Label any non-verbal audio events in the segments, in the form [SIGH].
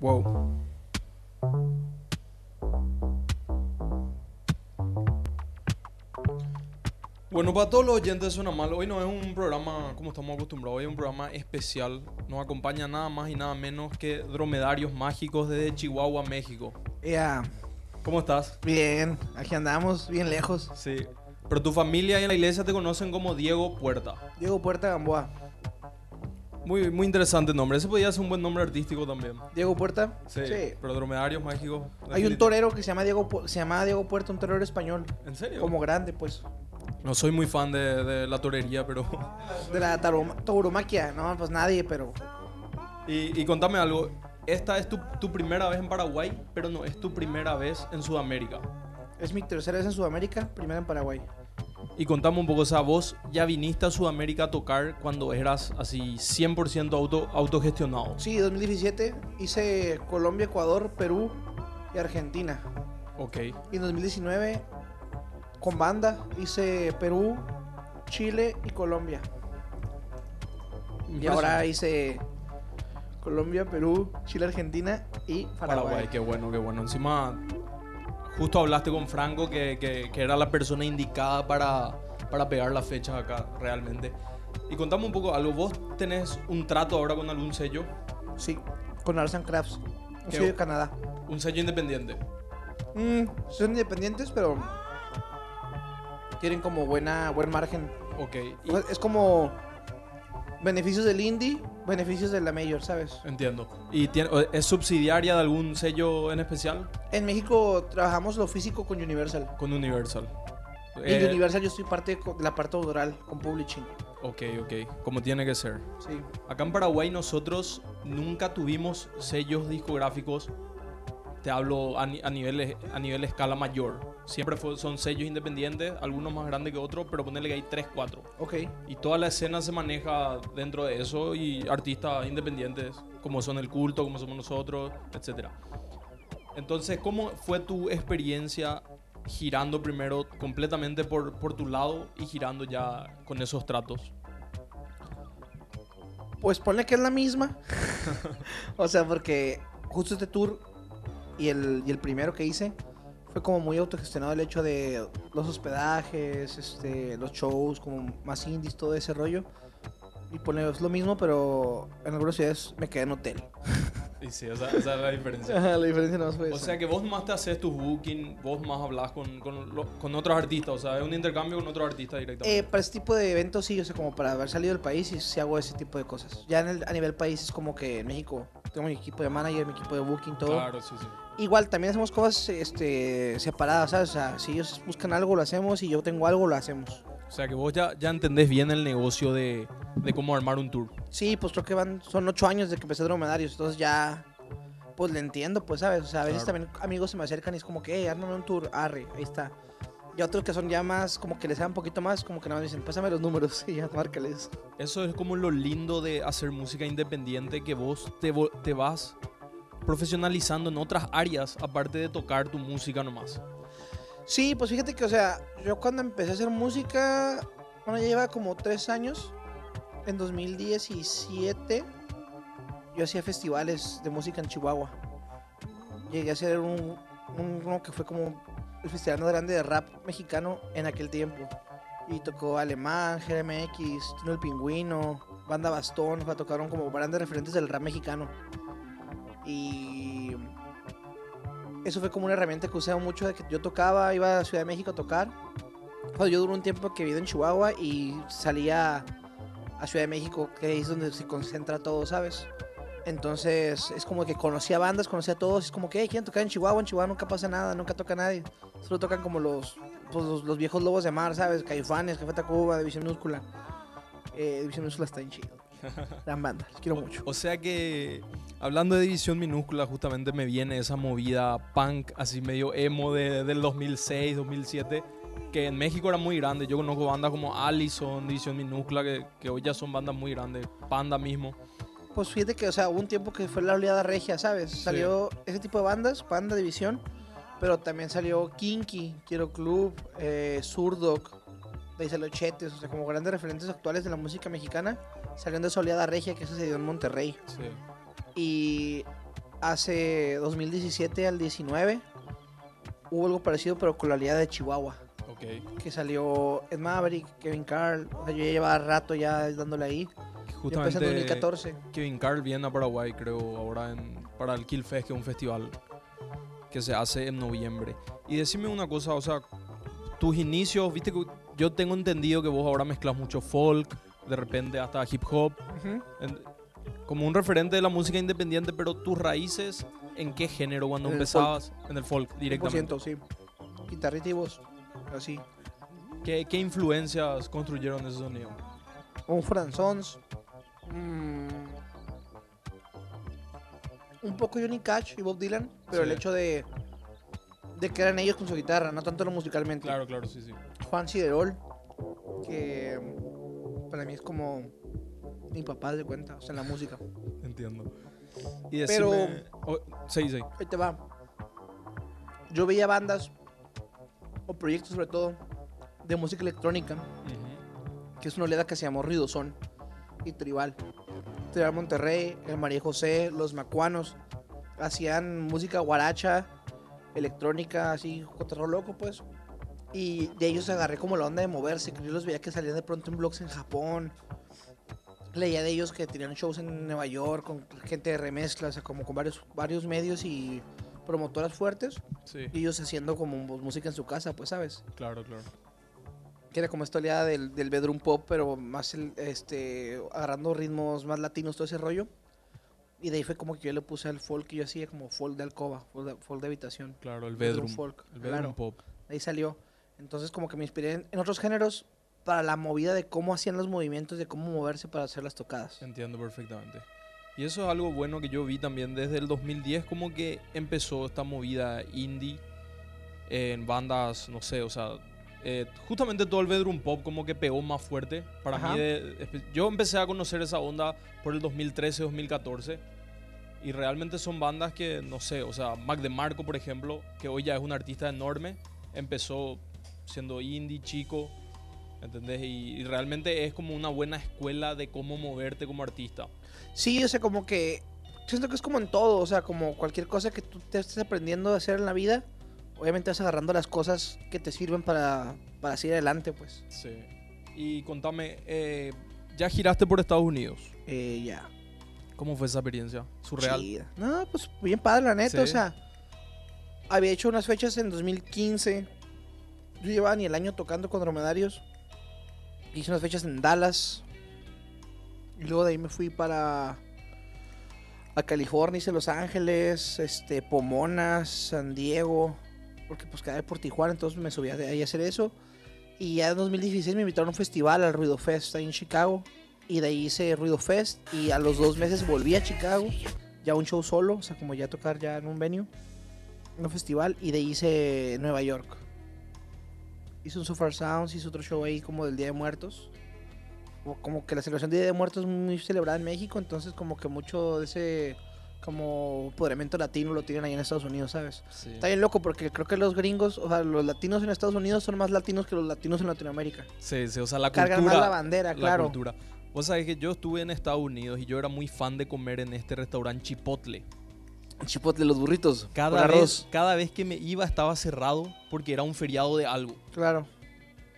Wow. Bueno, para todos los oyentes suena mal. Hoy no es un programa como estamos acostumbrados, hoy es un programa especial. Nos acompaña nada más y nada menos que dromedarios mágicos desde Chihuahua, México. Ya, ¿Cómo estás? bien, aquí andamos, bien lejos. Sí. Pero tu familia y en la iglesia te conocen como Diego Puerta. Diego Puerta Gamboa. Muy, muy interesante nombre. Ese podría ser un buen nombre artístico también. Diego Puerta. Sí. Pero dromedarios mágicos. Hay un torero que se llama Diego, se llama Diego Puerta, un torero español. ¿En serio? Como grande, pues. No soy muy fan de, de la torería, pero. [LAUGHS] De la taroma- tauromaquia. No, pues nadie, pero. Y, y contame algo. Esta es tu, tu primera vez en Paraguay, pero no es tu primera vez en Sudamérica. Es mi tercera vez en Sudamérica, primera en Paraguay. Y contame un poco, o sea, vos ya viniste a Sudamérica a tocar cuando eras así 100% auto, autogestionado. Sí, 2017 hice Colombia, Ecuador, Perú y Argentina. Ok. Y en 2019 con banda hice Perú, Chile y Colombia. Y ahora hice Colombia, Perú, Chile, Argentina y Paraguay. Paraguay, qué bueno, qué bueno. Encima, justo hablaste con Franco, que, que- que era la persona indicada para, para pegar las fechas acá, realmente. Y contame un poco algo. ¿Vos tenés un trato ahora con algún sello? Sí, con Arts and Crafts. Un sello de Canadá. Un sello independiente. Mm, son independientes, pero tienen como buena buen margen. Ok. y- Es como beneficios del indie, beneficios de la major, ¿sabes? entiendo. ¿Y tiene- es subsidiaria de algún sello en especial? En México trabajamos lo físico con Universal. Con Universal. Y Eh, Universal yo estoy parte de la parte autoral con publishing. Ok, ok. Como tiene que ser. Sí. Acá en Paraguay nosotros nunca tuvimos sellos discográficos. Te hablo a, a nivel, a nivel escala mayor. Siempre fue- son sellos independientes, algunos más grandes que otros, pero ponerle que hay 3, 4. Ok. Y toda la escena se maneja dentro de eso y artistas independientes, como son el culto, como somos nosotros, etc. Entonces, ¿cómo fue tu experiencia girando primero completamente por, por tu lado y girando ya con esos tratos? Pues ponle que es la misma. [LAUGHS] o sea, porque justo este tour y el, y el primero que hice fue como muy autogestionado el hecho de los hospedajes, este, los shows, como más indies, todo ese rollo. Y ponle, es lo mismo, pero en algunas ciudades me quedé en hotel. [LAUGHS] Y sí, esa, esa es la diferencia. Ajá, la diferencia no fue O sea que vos más te haces tus booking, vos más hablas con, con, lo- con otros artistas, o sea, es un intercambio con otros artistas directamente. Eh, para este tipo de eventos sí, o sea, como para haber salido del país, sí, sí hago ese tipo de cosas. Ya en el- a nivel país es como que en México tengo mi equipo de manager, mi equipo de booking, todo. claro, sí, sí. Igual también hacemos cosas este, separadas, ¿sabes? O sea, si ellos buscan algo, lo hacemos, y yo tengo algo, lo hacemos. O sea que vos ya, ya entendés bien el negocio de, de cómo armar un tour. Sí, pues creo que van, son ocho años de que empecé dromedarios, entonces ya, pues le entiendo, pues, ¿sabes? O sea, a veces Claro. también amigos se me acercan y es como que, hey, ármame un tour, arre, ahí está. Y otros que son ya más, como que les dan un poquito más, como que nada más dicen, pásame los números [LAUGHS] y ya, márcales. Eso es como lo lindo de hacer música independiente, que vos te, te vas profesionalizando en otras áreas, aparte de tocar tu música nomás. Sí, pues fíjate que, o sea, yo cuando empecé a hacer música, bueno, ya lleva como tres años. En 2017, yo hacía festivales de música en Chihuahua. Llegué a hacer un, un- que fue como el festival más grande de rap mexicano en aquel tiempo. Y tocó Alemán, GMX, Tino el Pingüino, Banda Bastón, tocaron como grandes referentes del rap mexicano. Y eso fue como una herramienta que usaba mucho de que yo tocaba, iba a Ciudad de México a tocar. Yo duré un tiempo que viví en Chihuahua y salía a Ciudad de México, que es donde se concentra todo, ¿sabes? Entonces es como que conocía bandas, conocía a todos, es como que, hey, quieren tocar en Chihuahua, en Chihuahua nunca pasa nada, nunca toca nadie. Solo tocan como los, pues, los, los viejos lobos de mar, ¿sabes? Caifanes, Café Tacuba, División Minúscula. Eh, División Minúscula está en chido. [LAUGHS] Gran banda, los quiero mucho. O sea que, hablando de división minúscula, justamente me viene esa movida punk, así medio emo de- del 2006, 2007, que en México era muy grande. Yo conozco bandas como Allison, División Minúscula, que, que hoy ya son bandas muy grandes, Panda mismo. Pues fíjate que, o sea, hubo un tiempo que fue la oleada regia, ¿sabes? Salió ese tipo de bandas, Panda División, pero también salió Kinky, Quiero Club, eh, Surdoc, de ahí salió Chetes, o sea, como grandes referentes actuales de la música mexicana, salieron de Soleada Regia, que eso se dio en Monterrey. Sí. Y hace 2017 al 19 hubo algo parecido, pero con la aliada de Chihuahua, Ok. que salió Ed Maverick, Kevin Carl, o sea, yo ya llevaba rato ya dándole ahí. Yo empecé en Justamente 2014. Kevin Carl viene a Paraguay, creo, ahora en, para el Kill Fest, que es un festival que se hace en noviembre. Y decime una cosa, o sea, tus inicios, viste que yo tengo entendido que vos ahora mezclas mucho folk, de repente hasta hip hop, Ujú. en- como un referente de la música independiente, pero tus raíces, ¿en qué género cuando En empezabas? En el folk, directamente. 100%, sí. Guitarrita y voz, así. ¿Qué, qué influencias construyeron ese sonido? Un Sons. mm, un poco Johnny Cash y Bob Dylan, pero el hecho de, de que eran ellos con su guitarra, no tanto lo musicalmente. Claro, claro, sí, sí. Juan Siderol, que para mí es como mi papá de cuenta, o sea, en la música. [LAUGHS] Entiendo. Y Pero- decime... oh, sí, sí. Ahí te va. Yo veía bandas, o proyectos sobre todo, de música electrónica, que es una oleada que se llamó Ruidosón y Tribal. Tribal Monterrey, el María José, los Macuanos, hacían música guaracha, electrónica, así, cotorro loco, pues. Y de ellos agarré como la onda de moverse, que yo los veía que salían de pronto en blogs en Japón. Leía de ellos que tenían shows en Nueva York con gente de remezcla, o sea, como con varios, varios medios y promotoras fuertes. Sí, Y ellos haciendo como música en su casa, pues, ¿sabes? claro, claro. que era como esta oleada del, del bedroom pop, pero más el, este, agarrando ritmos más latinos, todo ese rollo. Y de ahí fue como que yo le puse al folk que yo hacía como folk de alcoba, folk de, folk de habitación. Claro, el bedroom. folk, El bedroom claro. pop. De ahí salió. Entonces como que me inspiré en, en otros géneros para la movida de cómo hacían los movimientos, de cómo moverse para hacer las tocadas. Entiendo perfectamente. Y eso es algo bueno que yo vi también desde el 2010, como que empezó esta movida indie en bandas, no sé, o sea, eh, justamente todo el bedroom pop como que pegó más fuerte. Para Ajá. mí, de- yo empecé a conocer esa onda por el 2013-2014. Y realmente son bandas que, no sé, o sea, Mac DeMarco, por ejemplo, que hoy ya es un artista enorme, empezó siendo indie, chico, ¿entendés? Y, y realmente es como una buena escuela de cómo moverte como artista. Sí, o sea, como que siento que es como en todo, o sea, como cualquier cosa que tú te estés aprendiendo a hacer en la vida, obviamente vas agarrando las cosas que te sirven para, para seguir adelante, pues. Sí. Y contame, eh, ya giraste por Estados Unidos. Eh, ya. ¿Cómo fue esa experiencia? ¿Surreal? No, pues bien padre, la neta. Sí. O sea, había hecho unas fechas en 2015. Yo llevaba ni el año tocando con dromedarios. Hice unas fechas en Dallas. Y luego de ahí me fui para. A California, hice Los Ángeles, este, Pomona, San Diego. Porque pues quedaba por Tijuana, entonces me subí de ahí a hacer eso. Y ya en 2016 me invitaron a un festival, al Ruido Fest, ahí en Chicago. Y de ahí hice Ruido Fest. Y a los dos meses volví a Chicago. Ya un show solo, o sea, como ya tocar ya en un venue. En un festival. Y de ahí hice Nueva York. Hice un So Far Sounds, hice otro show ahí como del Día de Muertos. Como, como que la celebración del Día de Muertos es muy celebrada en México. Entonces como que mucho de ese como empoderamiento latino lo tienen ahí en Estados Unidos, ¿sabes? Sí. Está bien loco porque creo que los gringos, o sea, los latinos en Estados Unidos son más latinos que los latinos en Latinoamérica. Sí, sí, o sea, la Cargan cultura. más la bandera, la claro. cultura. Vos sabés que yo estuve en Estados Unidos y yo era muy fan de comer en este restaurante Chipotle. Chipotle, los burritos. Cada vez, arroz. cada vez que me iba estaba cerrado porque era un feriado de algo. Claro.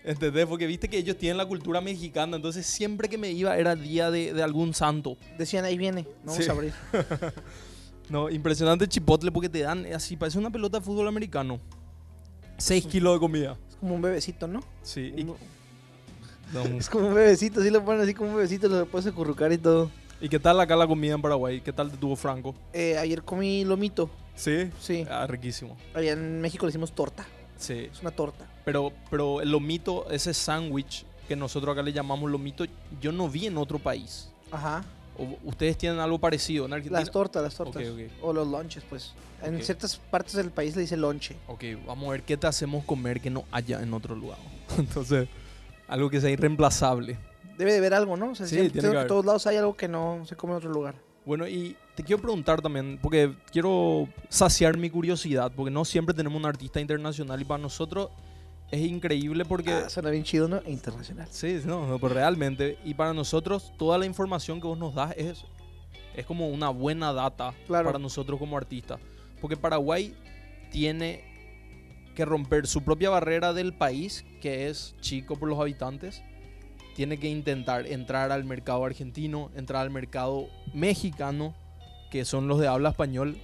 ¿Entendés? Porque viste que ellos tienen la cultura mexicana, entonces siempre que me iba era día de, de algún santo. Decían, ahí viene, no vamos Sí. a abrir. [LAUGHS] No, impresionante Chipotle porque te dan así, parece una pelota de fútbol americano. 6 kilos de comida. Es como un bebecito, ¿no? Sí, y, Uno- no, [LAUGHS] Es como un bebecito, así lo ponen así como un bebecito, lo puedes acurrucar y todo. ¿Y qué tal acá la comida en Paraguay? ¿Qué tal te tuvo Franco? Eh, ayer comí lomito, Sí. sí. Ah, riquísimo. Allá en México le decimos torta. Sí. Es una torta. Pero, pero el lomito, ese sándwich que nosotros acá le llamamos lomito, yo no vi en otro país. Ajá. O- ¿Ustedes tienen algo parecido en Argentina? Las tortas, las tortas. Ok, ok. O los lonches, pues. En Ok. ciertas partes del país le dice lonche. Ok, vamos a ver qué te hacemos comer que no haya en otro lugar. [LAUGHS] Entonces, algo que sea irreemplazable. Debe de haber algo, ¿no? O sea, Sí, siempre- tiene creo que que haber. en todos lados hay algo que no se come en otro lugar. Bueno, y te quiero preguntar también, porque quiero saciar mi curiosidad, porque no siempre tenemos un artista internacional y para nosotros es increíble porque... Ah, suena bien chido, ¿no? Internacional. Sí, no, no, pero realmente. Y para nosotros, toda la información que vos nos das es, es como una buena data Claro. para nosotros como artistas. Porque Paraguay tiene que romper su propia barrera del país, que es chico por los habitantes. Tiene que intentar entrar al mercado argentino, entrar al mercado mexicano, que son los de habla español.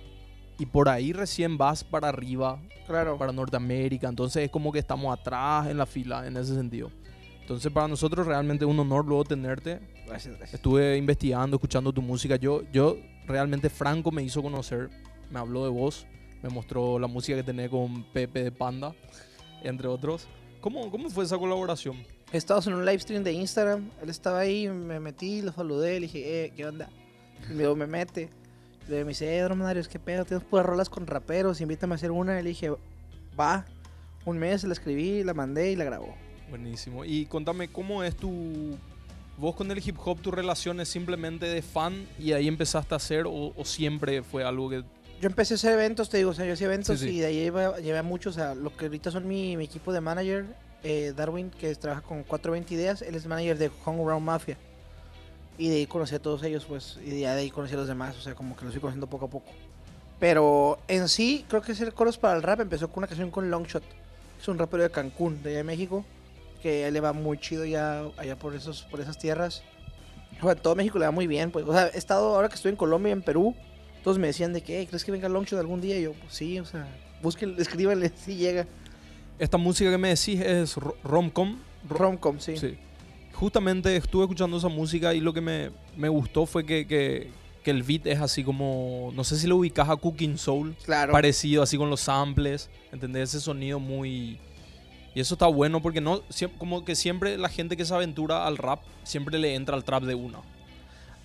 Y por ahí recién vas para arriba Claro. para Norteamérica. Entonces es como que estamos atrás en la fila en ese sentido. Entonces para nosotros realmente es un honor luego tenerte. Gracias, gracias. Estuve investigando, escuchando tu música. Yo, yo realmente Franco me hizo conocer, me habló de vos, me mostró la música que tenés con Pepe de Panda, entre otros. ¿Cómo, cómo fue esa colaboración? Estábamos en un live stream de Instagram. Él estaba ahí, me metí, lo saludé, le dije, eh, ¿qué onda? Y luego me mete. Luego me dice, eh, Dromedarios, ¿qué pedo? Tienes puras rolas con raperos, invítame a hacer una. Y le dije, va. Un mes la escribí, la mandé y la grabó. Buenísimo. Y contame, ¿cómo es tu... ¿Vos con el hip hop tu relación es simplemente de fan y ahí empezaste a hacer o, o siempre fue algo que... Yo empecé a hacer eventos, te digo, o sea, yo hacía eventos Sí, sí. y de ahí lleva- llevé a muchos, o sea, lo que ahorita son mi, mi equipo de manager, eh, Darwin, que trabaja con 420 Ideas, él es manager de Homeground Mafia. Y de ahí conocí a todos ellos, pues, y de ahí conocí a los demás, o sea, como que los fui conociendo poco a poco. Pero en sí, creo que hacer coros para el rap empezó con una canción con Longshot, es un rapero de Cancún, de allá de México, que le va muy chido ya allá por, esas tierras. O sea, todo México le va muy bien, pues, o sea, he estado, ahora que estoy en Colombia y en Perú, todos me decían de que, "Hey, ¿crees que venga Longshot algún día? Y yo, pues sí, o sea, búsquenle, [LAUGHS] escríbanle, si llega. Esta música que me decís es ro- romcom. Ro- Romcom, sí. Sí. Justamente estuve escuchando esa música y lo que me, me gustó fue que, que, que el beat es así como, no sé si lo ubicas a Cooking Soul, Claro. parecido así con los samples, ¿entendés? Ese sonido muy... Y eso está bueno porque no, como que siempre la gente que se aventura al rap, siempre le entra al trap de una.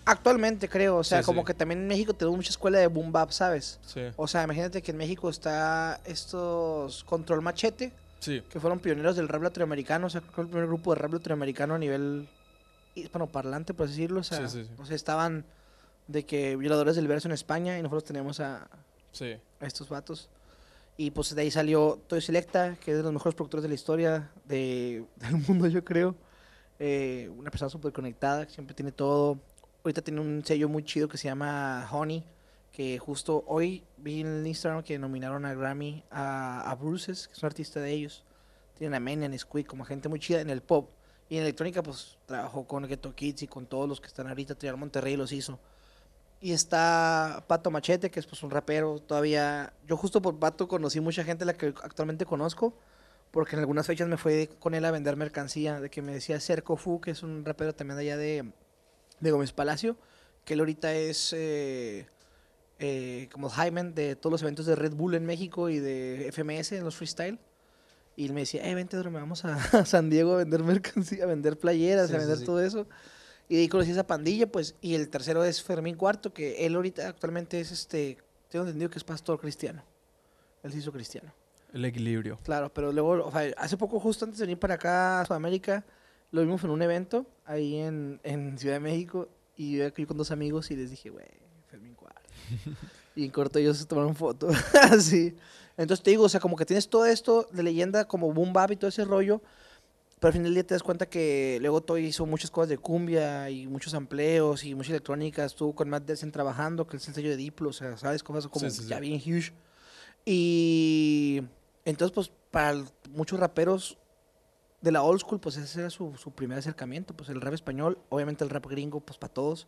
Actualmente creo, o sea, Sí, como sí. que también en México tenemos mucha escuela de boom bap, ¿sabes? Sí. O sea, imagínate que en México está estos Control Machete, Sí. que fueron pioneros del rap latinoamericano, o sea, que el primer grupo de rap latinoamericano a nivel hispanoparlante, por así decirlo. O sea, Sí, sí, o sea, estaban de que violadores del verso en España y nosotros tenemos a, a estos vatos. Y pues de ahí salió Toy Selecta, que es de los mejores productores de la historia de, [LAUGHS] del mundo, yo creo. Eh, una persona súper conectada, que siempre tiene todo. Ahorita tiene un sello muy chido que se llama Honey, que justo hoy vi en el Instagram que nominaron a Grammy a, a Bruces, que es un artista de ellos. Tienen a Menian, Squid, como gente muy chida en el pop. Y en electrónica, pues trabajó con Ghetto Kids y con todos los que están ahorita. Trial Monterrey los hizo. Y está Pato Machete, que es pues un rapero todavía. Yo justo por Pato conocí mucha gente la que actualmente conozco, porque en algunas fechas me fui con él a vender mercancía, de que me decía Cerco Fu, que es un rapero también de allá de, de Gómez Palacio, que él ahorita es eh, eh, como Hyman de todos los eventos de Red Bull en México y de FMS en los freestyle. Y él me decía, eh, vente, me vamos a, a [LAUGHS] San Diego a vender mercancía, a vender playeras, Sí, a vender sí. todo eso. Y de ahí conocí esa pandilla, pues. Y el tercero es Fermín Cuarto, que él ahorita actualmente es este. Tengo entendido que es pastor cristiano. Él se hizo cristiano. El equilibrio. Claro, pero luego, o sea, hace poco, justo antes de venir para acá a Sudamérica, lo vimos en un evento ahí en, en Ciudad de México. Y yo aquí con dos amigos y les dije, güey. [LAUGHS] y en corto ellos se tomaron foto. [LAUGHS] Así. Entonces te digo, o sea, como que tienes todo esto de leyenda como boom bap y todo ese rollo. Pero al final del día te das cuenta que luego Toy hizo muchas cosas de cumbia y muchos empleos y mucha electrónica. Estuvo con Matt Desen trabajando, que es el sello de Diplo, o sea, ¿sabes? Cosas como Sí, sí, sí. ya bien huge. Y entonces, pues, para muchos raperos de la old school, pues ese era su, su primer acercamiento. Pues el rap español, obviamente el rap gringo, pues para todos.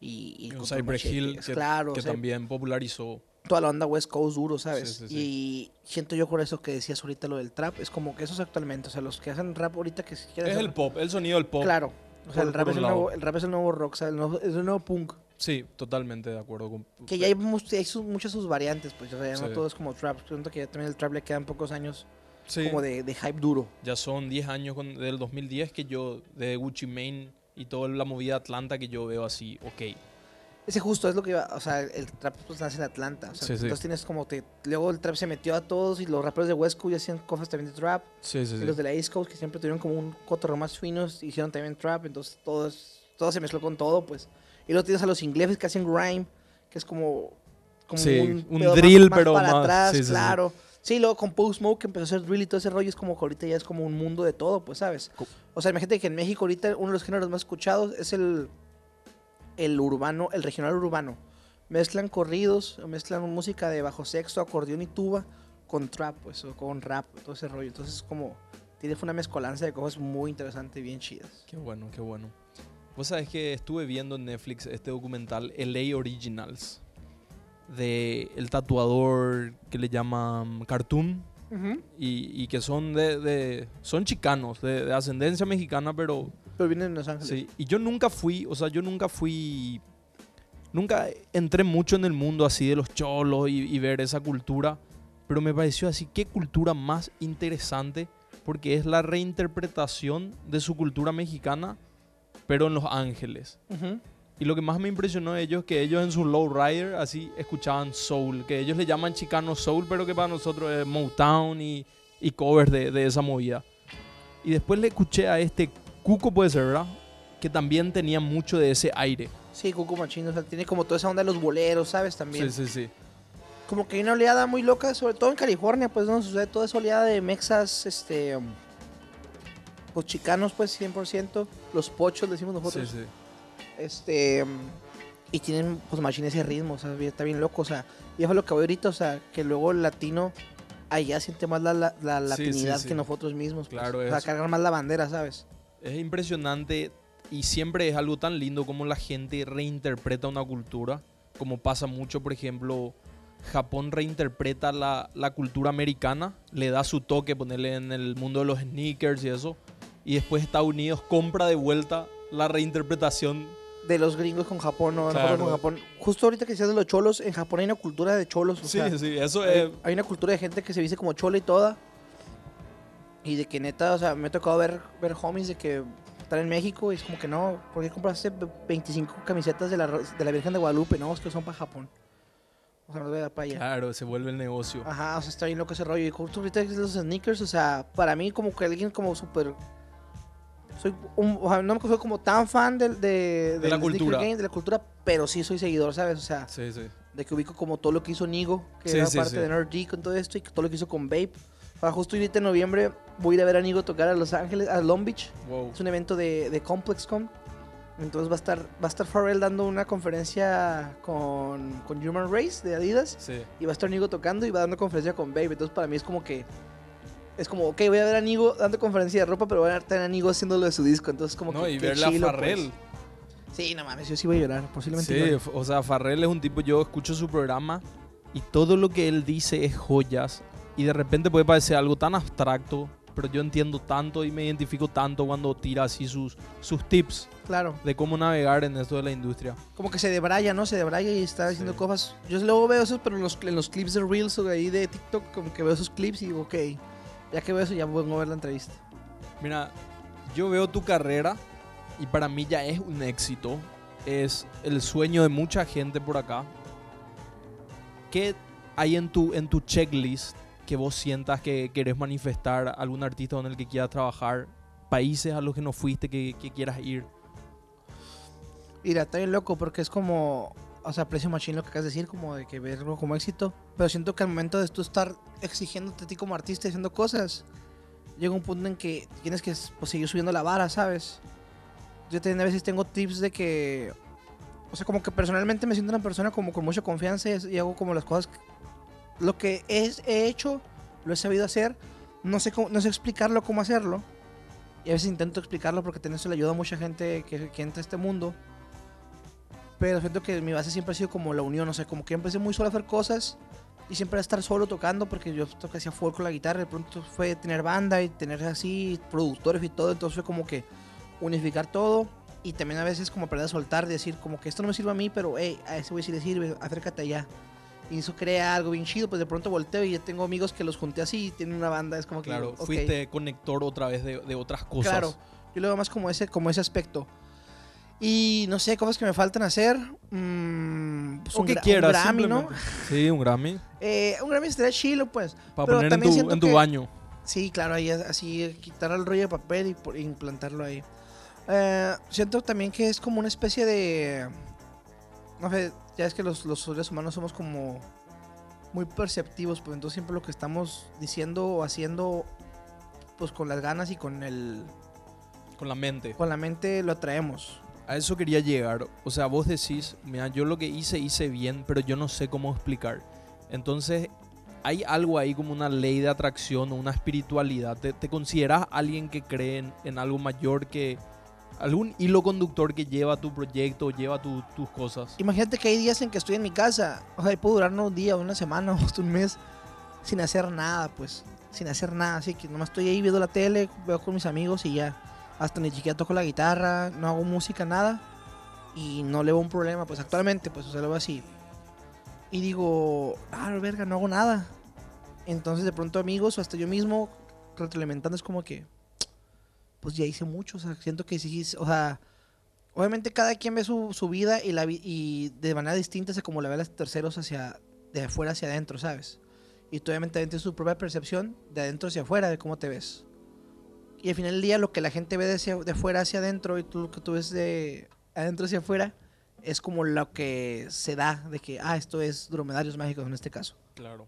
Y, y Cypress Machete, Hill es que, claro, que o sea, también popularizó. toda la onda West Coast duro, ¿sabes? Sí, sí, sí. Y siento yo por eso que decías ahorita lo del trap, es como que esos actualmente, o sea, los que hacen rap ahorita que quieren Es hacer- el pop, el sonido del pop. Claro. O sea, por- el rap, es el nuevo, el rap es el nuevo rock, ¿sabes? El nuevo- es el nuevo punk. Sí, totalmente de acuerdo. Con, Que ya hay, hay sus- muchas sus variantes, pues, o sea, ya no todo es como trap. Siento que ya también el trap le quedan pocos años como de, de hype duro. ya son 10 años con- del 2010 que yo, de Gucci Mane y toda la movida Atlanta que yo veo así, ok. Ese justo es lo que iba, o sea, el trap pues nace en Atlanta. O sea, Sí, sí. entonces tienes como te, luego el trap se metió a todos y los raperos de West Coast ya hacían cosas también de trap. Sí, sí, Y sí. los de la East Coast que siempre tuvieron como un cotorro más finos, hicieron también trap, entonces todo, es- todo se mezcló con todo, pues. Y luego tienes a los ingleses que hacen grime, que es como, como Sí, un, pedo drill, pero para más- atrás, sí, sí, sí. claro. Sí, luego con Post Smoke empezó a hacer drill y todo ese rollo. Es como que ahorita ya es como un mundo de todo, pues, ¿sabes? O sea, imagínate que en México ahorita uno de los géneros más escuchados es el, el urbano, el regional urbano. Mezclan corridos, mezclan música de bajo sexto, acordeón y tuba con trap, pues, o con rap, todo ese rollo. Entonces es como, tiene una mezcolanza de cosas muy interesantes y bien chidas. Qué bueno, qué bueno. Vos sabés que estuve viendo en Netflix este documental LA Originals de el tatuador que le llaman Cartoon y, y que son de, de- son chicanos de, de ascendencia mexicana pero Pero viene de Los Ángeles. sí y yo nunca fui o sea yo nunca fui nunca entré mucho en el mundo así de los cholos y, y ver esa cultura pero me pareció así qué cultura más interesante porque es la reinterpretación de su cultura mexicana pero en Los Ángeles Ujú. Y lo que más me impresionó de ellos es que ellos en su lowrider así escuchaban soul, que ellos le llaman chicano soul, pero que para nosotros es Motown y, y covers de, de esa movida. Y después le escuché a este Cuco, puede ser, ¿verdad? Que también tenía mucho de ese aire. Sí, Cuco Machino, o sea, tiene como toda esa onda de los boleros, ¿sabes? También. Sí, sí, sí. Como que hay una oleada muy loca, sobre todo en California, pues, ¿no? Sucede toda esa oleada de mexas, este... pues chicanos, pues, 100%. Los pochos, decimos nosotros. Sí, sí. Este. Y tienen, pues, machines ese ritmo, o sea, está bien loco, o sea. Y eso es lo que voy ahorita, o sea, que luego el latino allá siente más la, la, la Sí, sí, latinidad sí. que nosotros mismos. pues. Claro, O sea, eso. cargar más la bandera, ¿sabes? Es impresionante y siempre es algo tan lindo como la gente reinterpreta una cultura, como pasa mucho, por ejemplo, Japón reinterpreta la, la cultura americana, le da su toque, ponerle en el mundo de los sneakers y eso, y después Estados Unidos compra de vuelta la reinterpretación. De los gringos con Japón, o nosotros Claro. con Japón. Justo ahorita que decías de los cholos, en Japón hay una cultura de cholos, o Sí, sea. sí, eso hay, es... hay una cultura de gente que se viste como chola y toda. Y de que neta, o sea, me ha tocado ver, ver homies de que están en México y es como que no, ¿por qué compraste 25 camisetas de la, de la Virgen de Guadalupe? No, es que son para Japón. O sea, no voy a dar para allá. Claro, se vuelve el negocio. Ajá, o sea, está bien loco ese rollo. Y justo ahorita que los sneakers, o sea, para mí como que alguien como súper... Soy un, o sea, no me soy como tan fan del, de, del la sneaker cultura. game, de la cultura, pero sí soy seguidor, ¿sabes? O sea, Sí, sí. de que ubico como todo lo que hizo Nigo, que Sí, era parte de Nerd G con todo esto, y todo lo que hizo con Vape. Para justo ahorita en noviembre voy a ir a ver a Nigo tocar a Los Ángeles, a Long Beach. Wow. Es un evento de, de ComplexCon. Entonces va a estar, va a estar Pharrell dando una conferencia con, con Human Race de Adidas. Sí. Y va a estar Nigo tocando y va dando conferencia con Babe. Entonces para mí es como que... Es como, ok, voy a ver a Nigo dando conferencia de ropa, pero voy a ver a Nigo haciéndolo de su disco. Entonces como No, que... y qué verle a chilo, Farrell. pues. Sí, no mames, yo sí voy a llorar. Posiblemente Sí, o sea, Farrell es un tipo, yo escucho su programa y todo lo que él dice es joyas y de repente puede parecer algo tan abstracto, pero yo entiendo tanto y me identifico tanto cuando tira así sus, sus tips Claro. de cómo navegar en esto de la industria. Como que se debraya, ¿no? Se debraya y está haciendo Sí. cosas. Yo luego veo eso, pero en los, en los clips de Reels o de ahí de TikTok, como que veo esos clips y digo, ok, ya que veo eso, ya vengo a ver la entrevista. Mira, yo veo tu carrera y para mí ya es un éxito. Es el sueño de mucha gente por acá. ¿Qué hay en tu, en tu checklist que vos sientas que querés manifestar algún artista con el que quieras trabajar? Países a los que no fuiste que, que quieras ir. Mira, está bien loco porque es como, o sea, aprecio machín lo que acabas de decir, como de que verlo como éxito. Pero siento que al momento de tú estar exigiéndote a ti como artista y haciendo cosas, llega un punto en que tienes que pues, seguir subiendo la vara, ¿sabes? Yo a veces tengo tips de que, o sea, como que personalmente me siento una persona como con mucha confianza y, y hago como las cosas, que- lo que es, he hecho, lo he sabido hacer, no sé, cómo, no sé explicarlo cómo hacerlo. Y a veces intento explicarlo porque eso le ayuda a mucha gente que, que entra a este mundo. Pero siento que mi base siempre ha sido como la unión, o sea, como que empecé muy solo a hacer cosas y siempre a estar solo tocando porque yo hacía folk con la guitarra, de pronto fue tener banda y tener así productores y todo, entonces fue como que unificar todo y también a veces como aprender a soltar, decir como que esto no me sirve a mí, pero hey, a ese güey sí le sirve, acércate allá. Y eso crea algo bien chido, pues de pronto volteo y ya tengo amigos que los junté así y tienen una banda, es como que... Claro, digo, ok. fuiste conector otra vez de, de otras cosas. Claro, yo lo veo más como ese, como ese aspecto. Y no sé, cosas que me faltan hacer. Mm, pues O un que gra- un quieras. Grammy, ¿no? Sí, un Grammy. Eh, un Grammy estaría chilo, pues. Para Pero poner en también tu, siento en tu que- baño. Sí, claro, ahí así quitar el rollo de papel y por- implantarlo ahí. Eh, siento también que es como una especie de. No sé, ya es que los, los seres humanos somos como. muy perceptivos, pues entonces siempre lo que estamos diciendo o haciendo, pues con las ganas y con el, Con la mente. con la mente lo atraemos. A eso quería llegar. O sea, vos decís, mira, yo lo que hice, hice bien, pero yo no sé cómo explicar. Entonces, hay algo ahí como una ley de atracción o una espiritualidad. ¿Te, te consideras alguien que cree en, algo mayor que algún hilo conductor que lleva tu proyecto, lleva tu- tus cosas? Imagínate que hay días en que estoy en mi casa, o sea, puedo durar un día, una semana, [LAUGHS] o hasta un mes sin hacer nada, pues, sin hacer nada, así que nomás estoy ahí viendo la tele, veo con mis amigos y ya, hasta ni siquiera toco la guitarra, no hago música, nada, y no le veo un problema, pues actualmente, pues, o lo veo así. Y digo, ah, verga, no hago nada. Entonces de pronto amigos o hasta yo mismo retroalimentando es como que, pues ya hice mucho, o sea, siento que sí, o sea, obviamente cada quien ve su, su vida y, la, y de manera distinta es como la ve a los terceros hacia, de afuera hacia adentro, ¿sabes? Y tú obviamente tienes su propia percepción de adentro hacia afuera de cómo te ves. Y al final del día lo que la gente ve de, hacia- de afuera hacia adentro y tú lo que tú ves de adentro hacia afuera es como lo que se da de que, ah, esto es dromedarios mágicos en este caso. Claro.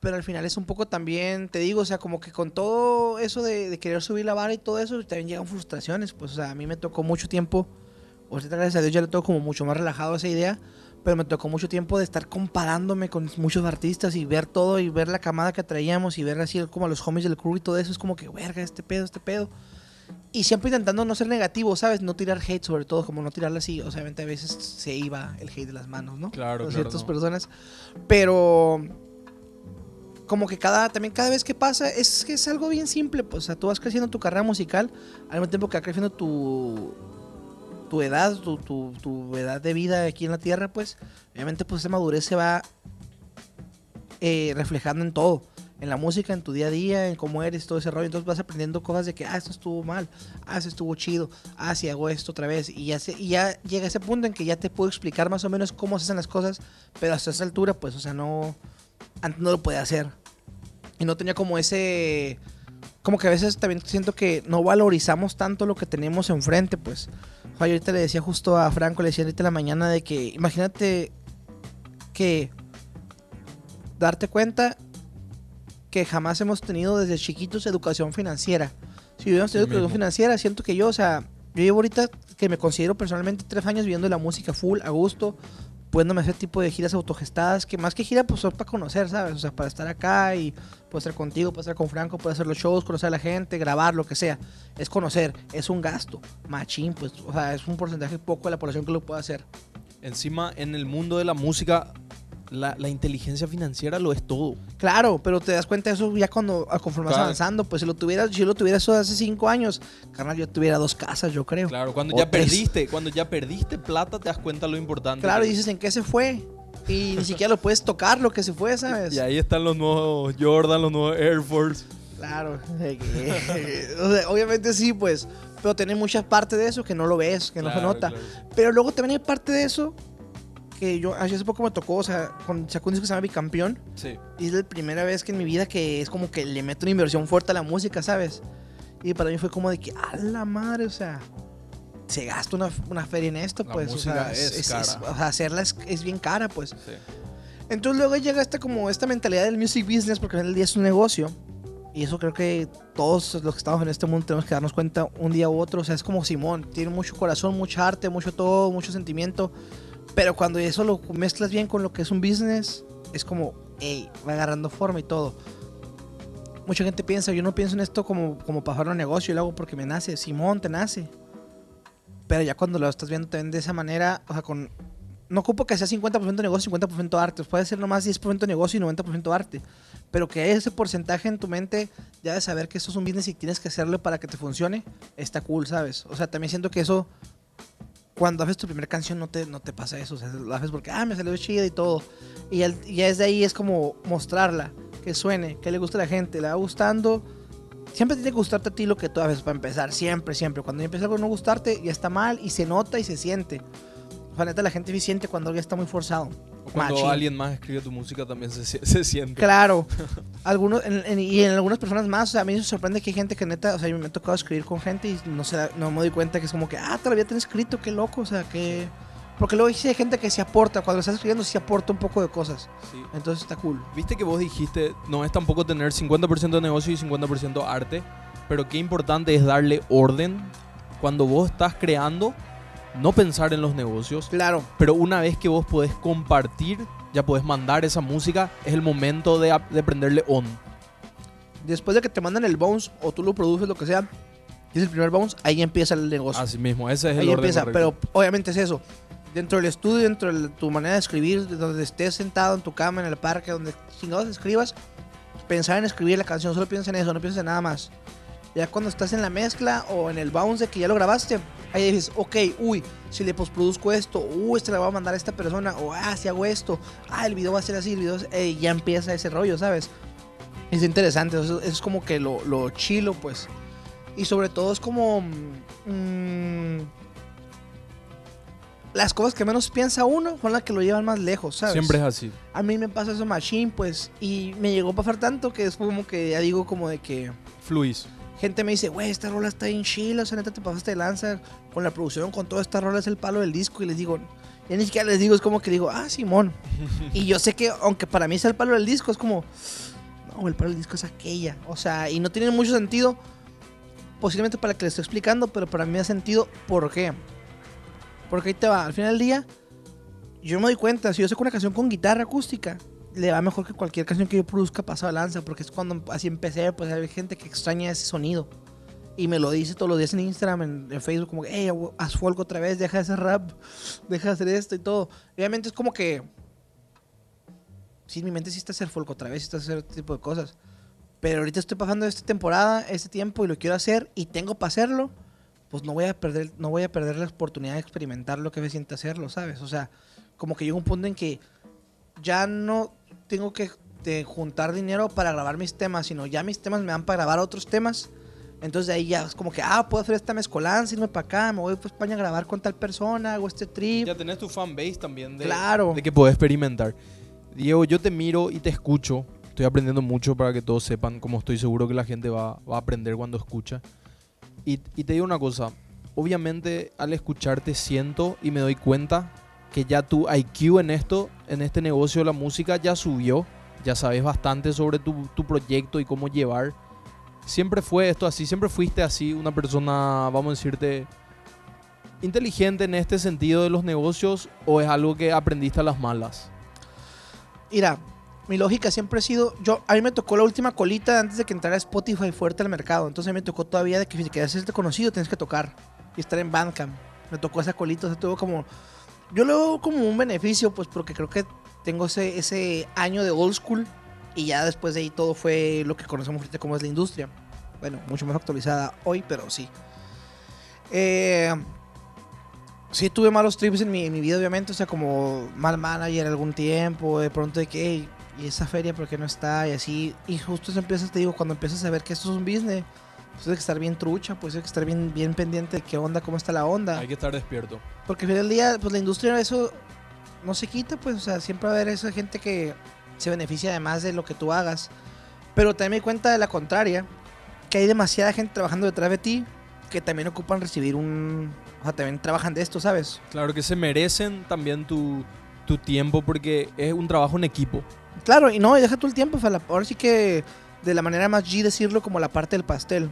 Pero al final es un poco también, te digo, o sea, como que con todo eso de, de querer subir la vara y todo eso, también llegan frustraciones. Pues, o sea, a mí me tocó mucho tiempo, ahorita gracias a Dios ya lo tengo como mucho más relajado esa idea, pero me tocó mucho tiempo de estar comparándome con muchos artistas y ver todo y ver la camada que traíamos y ver así como a los homies del crew y todo eso. Es como que, verga, este pedo, este pedo. Y siempre intentando no ser negativo, ¿sabes? No tirar hate, sobre todo, como no tirarle así. O sea, a veces se iba el hate de las manos, ¿no? Claro, Con claro, ciertas no. personas. Pero como que cada también cada vez que pasa es que es algo bien simple pues o sea tú vas creciendo tu carrera musical al mismo tiempo que va creciendo tu tu edad tu, tu, tu edad de vida aquí en la tierra pues obviamente pues esa madurez se va eh, reflejando en todo en la música en tu día a día en cómo eres todo ese rollo entonces vas aprendiendo cosas de que ah esto estuvo mal ah esto estuvo chido ah si hago esto otra vez y ya se- y ya llega ese punto en que ya te puedo explicar más o menos cómo se hacen las cosas pero hasta esa altura pues o sea no no lo podía hacer. Y no tenía como ese... Como que a veces también siento que no valorizamos tanto lo que tenemos enfrente, pues. O sea, yo ahorita le decía justo a Franco, le decía ahorita en la mañana de que imagínate que darte cuenta que jamás hemos tenido desde chiquitos educación financiera. Si hubiéramos tenido Sí educación mismo. financiera, siento que yo, o sea, yo llevo ahorita que me considero personalmente tres años viviendo la música full, a gusto, pudiéndome hacer tipo de giras autogestadas, que más que gira, pues son para conocer, ¿sabes? O sea, para estar acá y puedo estar contigo, puedo estar con Franco, puedo hacer los shows, conocer a la gente, grabar, lo que sea. Es conocer, es un gasto, machín, pues, o sea, es un porcentaje poco de la población que lo puede hacer. Encima, en el mundo de la música, la, la inteligencia financiera lo es todo. Claro, pero te das cuenta de eso ya cuando a- conforme vas Claro. avanzando, pues si lo tuviera, si yo lo tuviera eso hace cinco años, carnal, yo tuviera dos casas, yo creo. Claro, cuando O ya tres. perdiste, cuando ya perdiste plata, te das cuenta lo importante. Claro, y es. dices en qué se fue. Y ni siquiera lo puedes tocar lo que se fue, ¿sabes? Y ahí están los nuevos Jordan, los nuevos Air Force. Claro. [LAUGHS] o sea, obviamente sí, pues. Pero tiene muchas partes de eso que no lo ves, que no se nota. claro. Pero luego también hay parte de eso que yo hace poco me tocó, o sea, con, sacó un disco que se llama Bicampeón. Sí. Y es la primera vez que en mi vida que es como que le meto una inversión fuerte a la música, ¿sabes? Y para mí fue como de que, a la madre, o sea, se gasta una, una feria en esto, La pues. o música sea, es cara. o sea, hacerla es, es bien cara, pues. sí. Entonces luego llega esta como esta mentalidad del music business porque del día es un negocio. Y eso creo que todos los que estamos en este mundo tenemos que darnos cuenta un día u otro. O sea, es como Simón, tiene mucho corazón, mucha arte, mucho todo, mucho sentimiento. Pero cuando eso lo mezclas bien con lo que es un business, es como, hey, va agarrando forma y todo. Mucha gente piensa, yo no pienso en esto como, como para un negocio, yo lo hago porque me nace. Simón, te nace. Pero ya cuando lo estás viendo también de esa manera, o sea, con... No ocupo que sea 50% negocio, 50% arte. Puede ser nomás 10% negocio y 90% arte. Pero que ese porcentaje en tu mente, ya de saber que esto es un business y tienes que hacerlo para que te funcione, está cool, ¿sabes? O sea, también siento que eso, cuando haces tu primera canción, no te, no te pasa eso. O sea, lo haces porque, ah, me salió chida y todo. Y, ya desde ahí es como mostrarla, que suene, que le guste a la gente, le va gustando. Siempre tiene que gustarte a ti lo que tú haces para empezar, siempre, siempre. Cuando empieza algo a no gustarte, ya está mal y se nota y se siente. Sea, neta, la gente sí siente cuando ya está muy forzado. O cuando Machín. alguien más escribe tu música también se, [LAUGHS] se- siente. Claro. [LAUGHS] Algunos, en- en- y en algunas personas más, o sea, a mí me sorprende que hay gente que neta, o sea, me ha tocado escribir con gente y no, se da- no me doy cuenta que es como que, ah, todavía te han escrito, qué loco, o sea, qué, Porque luego hay gente que se aporta, cuando estás escribiendo se aporta un poco de cosas. Sí. Entonces está cool. Viste que vos dijiste, no es tampoco tener 50% de negocio y 50% arte, pero qué importante es darle orden cuando vos estás creando, no pensar en los negocios, Claro. pero una vez que vos podés compartir, ya podés mandar esa música, es el momento de, de prenderle on. Después de que te mandan el bounce o tú lo produces, lo que sea, es el primer bounce, ahí empieza el negocio. Así mismo, ese es el ahí orden empieza. correcto. Pero obviamente es eso. Dentro del estudio, dentro de tu manera de escribir, de donde estés sentado en tu cama, en el parque, donde chingados escribas, pensar en escribir la canción, solo piensa en eso, no piensa en nada más. Ya cuando estás en la mezcla o en el bounce que ya lo grabaste, ahí dices, ok, uy, si le postproduzco esto, uy, este le va a mandar a esta persona, o ah, si hago esto, ah, el video va a ser así, el video, eh, ya empieza ese rollo, ¿sabes? Es interesante, eso, es como que lo, lo chilo, pues. Y sobre todo es como... mm, las cosas que menos piensa uno son las que lo llevan más lejos, ¿sabes? Siempre es así. A mí me pasa eso machine, pues, y me llegó a pasar tanto que es como que ya digo como de que Fluís. Gente me dice, güey, esta rola está bien chila, o sea, neta te pasaste de lanza con la producción, con toda esta rola es el palo del disco, y les digo, ya ni siquiera les digo, es como que digo, ah, Simón. [LAUGHS] y yo sé que, aunque para mí es el palo del disco, es como, no, el palo del disco es aquella, o sea, y no tiene mucho sentido, posiblemente para que les estoy explicando, pero para mí ha sentido, ¿por qué? Porque ahí te va, al final del día, yo me doy cuenta, si yo saco una canción con guitarra acústica, le va mejor que cualquier canción que yo produzca pasado lanza, porque es cuando así empecé, pues hay gente que extraña ese sonido. Y me lo dice todos los días en Instagram, en, en Facebook, como que, hey, haz folk otra vez, deja de hacer rap, [LAUGHS] deja de hacer esto y todo. Obviamente es como que, sí, mi mente sí está hacer folk otra vez, sí está hacer este tipo de cosas. Pero ahorita estoy pasando esta temporada, este tiempo, y lo quiero hacer, y tengo para hacerlo, pues no voy a perder, no voy a perder la oportunidad de experimentar lo que me siente hacerlo, ¿sabes? O sea, como que llega un punto en que ya no tengo que de juntar dinero para grabar mis temas, sino ya mis temas me dan para grabar otros temas. Entonces de ahí ya es como que, ah, puedo hacer esta mezcolanza, irme para acá, me voy para España a grabar con tal persona, hago este trip. Ya tenés tu fanbase también de, Claro. de que podés experimentar. Diego, yo te miro y te escucho. Estoy aprendiendo mucho para que todos sepan, como estoy seguro que la gente va, va a aprender cuando escucha. Y, y te digo una cosa, obviamente al escucharte siento y me doy cuenta que ya tu IQ en esto, en este negocio de la música ya subió. Ya sabes bastante sobre tu, tu proyecto y cómo llevar. Siempre fue esto así, siempre fuiste así, una persona, vamos a decirte, inteligente en este sentido de los negocios o es algo que aprendiste a las malas? Mira, mi lógica siempre ha sido, yo a mí me tocó la última colita antes de que entrara Spotify fuerte al mercado, entonces a mí me tocó todavía de que si querías hacerte conocido tienes que tocar y estar en Bandcamp. Me tocó esa colita, o sea, tuvo como yo lo veo como un beneficio, pues porque creo que tengo ese, ese año de old school y ya después de ahí todo fue lo que conocemos ahorita como es la industria. Bueno, mucho más actualizada hoy, pero sí. Eh, sí tuve malos trips en mi, mi vida, obviamente, o sea, como mal manager algún tiempo, de pronto de que, "Ey, ¿y esa feria por qué no está? Y así, y justo eso empiezas, te digo, cuando empiezas a ver que esto es un business, pues hay que estar bien trucha, pues hay que estar bien, bien pendiente de qué onda, cómo está la onda. Hay que estar despierto. Porque al final del día, pues la industria eso no se quita, pues, o sea, siempre va a haber esa gente que se beneficia además de lo que tú hagas. Pero también me di cuenta de la contraria, que hay demasiada gente trabajando detrás de ti que también ocupan recibir un... O sea, también trabajan de esto, ¿sabes? Claro que se merecen también tu, tu tiempo porque es un trabajo en equipo. Claro, y no, y deja tú el tiempo, o sea, la- ahora sí que de la manera más G decirlo como la parte del pastel.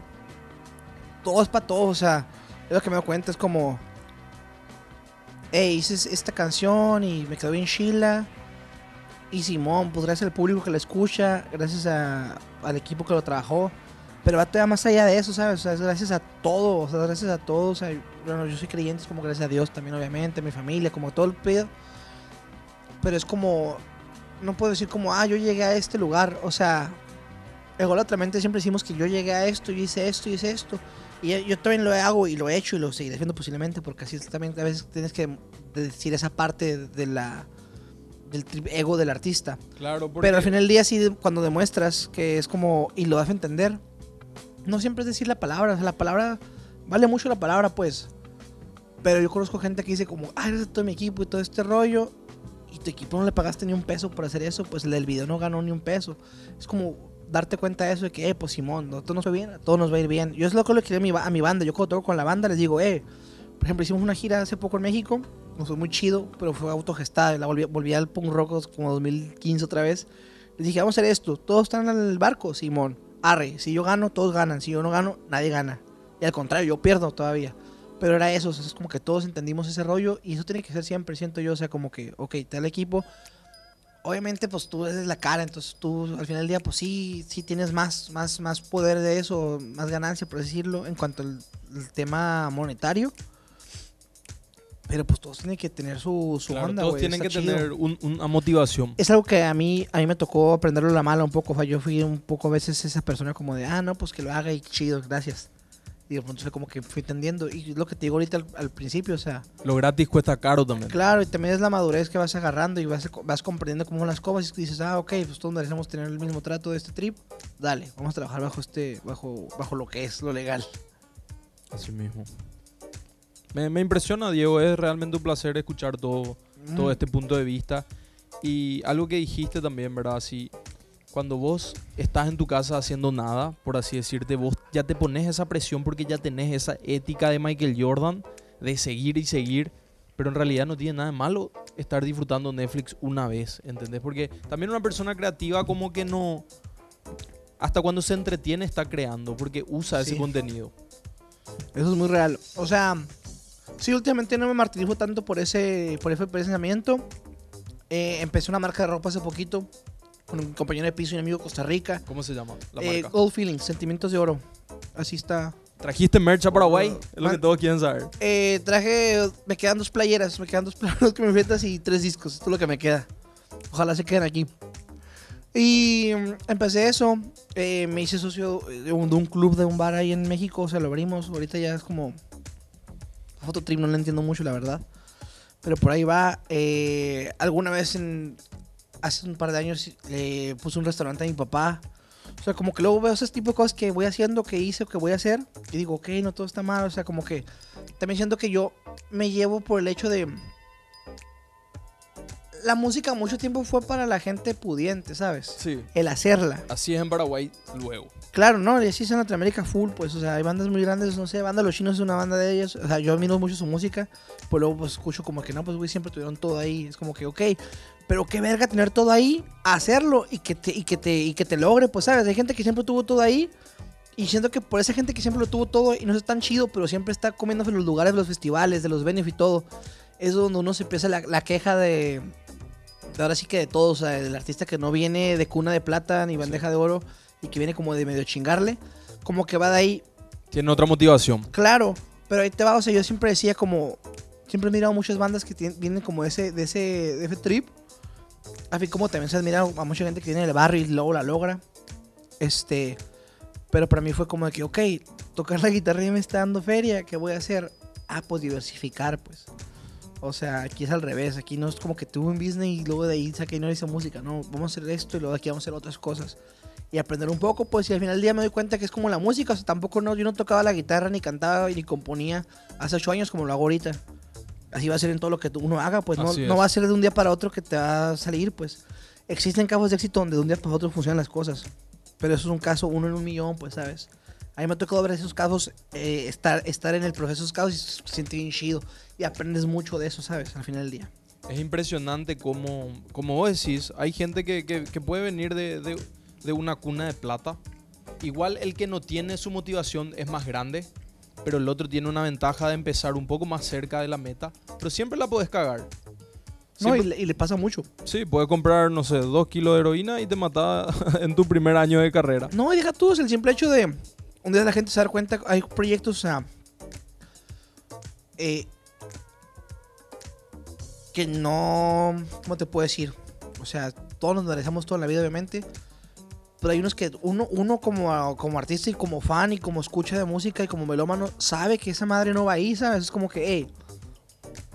Todo es para todos, o sea, es lo que me doy cuenta, es como, hey, hice es- esta canción y me quedó bien chila. Y Simón, pues gracias al público que la escucha, gracias a- al equipo que lo trabajó. Pero va todavía más allá de eso, ¿sabes? O sea, es gracias a todo, o sea, gracias a todos. O sea, bueno, yo soy creyente, es como gracias a Dios también, obviamente, a mi familia, como todo el pedo. Pero es como, no puedo decir como, ah, yo llegué a este lugar. O sea, ególatramente siempre decimos que yo llegué a esto, yo hice esto, yo hice esto. Y yo, también lo hago y lo he hecho y lo seguiré haciendo posiblemente, porque así también a veces tienes que decir esa parte de la, del ego del artista. Claro, porque Pero al final del día, sí, cuando demuestras que es como, y lo das a entender, no siempre es decir la palabra, o sea, la palabra, vale mucho la palabra, pues. Pero yo conozco gente que dice como, ah, gracias a todo mi equipo y todo este rollo, y tu equipo no le pagaste ni un peso por hacer eso, pues el del video no ganó ni un peso. Es como darte cuenta de eso, de que, eh, pues Simón, no, todo nos va bien, a nos va a ir bien. Yo es lo que le quiero a mi, a mi banda, yo cuando toco con la banda les digo, eh, Por ejemplo, hicimos una gira hace poco en México, nos fue muy chido, pero fue autogestada. La volví, volví al punk rock como 2015 otra vez. Les dije, vamos a hacer esto. Todos están en el barco, Simón. Arre, si yo gano, todos ganan. Si yo no gano, nadie gana. Y al contrario, yo pierdo todavía. Pero era eso, es como que todos entendimos ese rollo y eso tiene que ser siempre, siento yo, o sea, como que, ok, el equipo. Obviamente, pues tú eres la cara, entonces tú al final del día, pues sí, sí tienes más, más, más poder de eso, más ganancia, por decirlo, en cuanto al, al tema monetario. Pero pues todos tienen que tener su, su Claro, onda, todos güey, tienen que chido. tener un- una motivación. Es algo que a mí, a mí me tocó aprenderlo a la mala un poco. O sea, yo fui un poco a veces esa persona como de, ah, no, pues que lo haga y chido, gracias. Y de pronto fue como que fui entendiendo. Y es lo que te digo ahorita al, al principio, o sea, Lo gratis cuesta caro también. claro, y también es la madurez que vas agarrando y vas, vas comprendiendo cómo son las cosas. Y dices, ah, ok, pues todos merecemos tener el mismo trato de este trip. Dale, vamos a trabajar bajo este, bajo, bajo lo que es lo legal. Así mismo. Me, me impresiona, Diego. Es realmente un placer escuchar todo, todo Mm. este punto de vista. Y algo que dijiste también, ¿verdad? Si cuando vos estás en tu casa haciendo nada, por así decirte, vos ya te pones esa presión porque ya tenés esa ética de Michael Jordan de seguir y seguir. Pero en realidad no tiene nada de malo estar disfrutando Netflix una vez, ¿entendés? Porque también una persona creativa como que no... Hasta cuando se entretiene está creando porque usa ese Sí. contenido. Eso es muy real. O sea, sí, últimamente no me martirizo tanto por ese, por ese pensamiento. Eh, empecé una marca de ropa hace poquito con un compañero de piso y un amigo de Costa Rica. ¿Cómo se llama la Eh, marca? Gold Feelings, Sentimientos de Oro. Así está. ¿Trajiste merch a Paraguay? Oh, es lo que todos quieren saber. Eh, traje, me quedan dos playeras, me quedan dos [LAUGHS] playeras que me metas y tres discos. Esto es lo que me queda. Ojalá se queden aquí. Y mm, empecé eso. eh, me hice socio de un, de un club de un bar ahí en México. O sea, lo abrimos. Ahorita ya es como. Fototrip, no lo entiendo mucho, la verdad. Pero por ahí va. eh, alguna vez en. Hace un par de años le puse un restaurante a mi papá. O sea, como que luego veo ese tipo de cosas que voy haciendo, que hice o que voy a hacer. Y digo, ok, no todo está mal. O sea, como que también siento que yo me llevo por el hecho de. La música mucho tiempo fue para la gente pudiente, ¿sabes? Sí. El hacerla. Así es en Paraguay luego. Claro, no, y así es en Latinoamérica full, pues, o sea, hay bandas muy grandes, no sé, Banda Los Chinos es una banda de ellos, o sea, yo admiro mucho su música, pues luego pues escucho como que no, pues güey, siempre tuvieron todo ahí, es como que, ok, pero qué verga tener todo ahí, hacerlo y que te, y que te, y que te logre, pues, ¿sabes? Hay gente que siempre tuvo todo ahí y siento que por esa gente que siempre lo tuvo todo y no es tan chido, pero siempre está comiéndose los lugares de los festivales, de los benefits y todo, es donde uno se empieza la, la queja de, de ahora sí que de todos, o sea, del artista que no viene de cuna de plata ni bandeja de oro y que viene como de medio chingarle, como que va de ahí, Tiene otra motivación. claro, pero ahí te va, o sea, yo siempre decía como, siempre he mirado muchas bandas que tien- vienen como de ese, de ese, de ese trip, así como también se admira a mucha gente que viene del barrio y luego la logra, este, pero para mí fue como de que, ok, tocar la guitarra ya me está dando feria, ¿qué voy a hacer? Ah, pues diversificar, pues. O sea, aquí es al revés, aquí no es como que tuve un business y luego de ahí saqué y no hice música, no, vamos a hacer esto y luego de aquí vamos a hacer otras cosas. Y aprender un poco, pues, y al final del día me doy cuenta que es como la música, o sea, tampoco no, yo no tocaba la guitarra, ni cantaba, ni componía hace ocho años como lo hago ahorita. Así va a ser en todo lo que uno haga, pues, no, no va a ser de un día para otro que te va a salir, pues. Existen casos de éxito donde de un día para otro funcionan las cosas, pero eso es un caso, uno en un millón, pues, ¿sabes? A mí me ha tocado ver esos casos, eh, estar, estar en el proceso de esos casos y se siente bien chido. Y aprendes mucho de eso, ¿sabes? Al final del día. Es impresionante como, como vos decís, hay gente que, que- que puede venir de, de- de una cuna de plata. Igual el que no tiene su motivación es más grande, pero el otro tiene una ventaja de empezar un poco más cerca de la meta, pero siempre la puedes cagar. No, y le, y le pasa mucho. Sí, puedes comprar, no sé, dos kilos de heroína y te mata [LAUGHS] en tu primer año de carrera. No, y deja tú, es el simple hecho de un día la gente se da cuenta, hay proyectos, o sea, eh, que no, ¿cómo te puedo decir? O sea, todos nos merecemos toda la vida, obviamente, pero hay unos que uno, uno como, como artista y como fan y como escucha de música y como melómano, sabe que esa madre no va ahí, ¿sabes? Es como que, hey,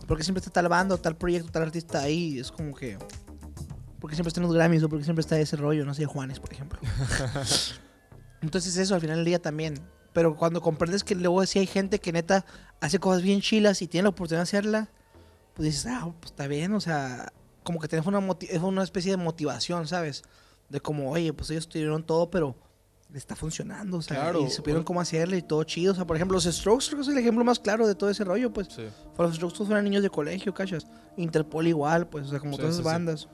porque siempre está tal banda, o tal proyecto, tal artista ahí? Es como que, porque siempre están los Grammys o porque siempre está ese rollo, no sé, Juanes, por ejemplo. [LAUGHS] Entonces eso al final del día también. Pero cuando comprendes que luego sí hay gente que neta hace cosas bien chilas y tiene la oportunidad de hacerla, pues dices, ah, pues está bien, o sea, como que tienes una, es una especie de motivación, ¿sabes? De como, oye, pues ellos tuvieron todo, pero le está funcionando, o sea, Claro, y supieron cómo hacerle y todo chido. O sea, por ejemplo, los Strokes creo que es el ejemplo más claro de todo ese rollo, pues. Sí. Los Strokes eran niños de colegio, cachas. Interpol igual, pues, o sea, como Sí, todas esas sí. bandas.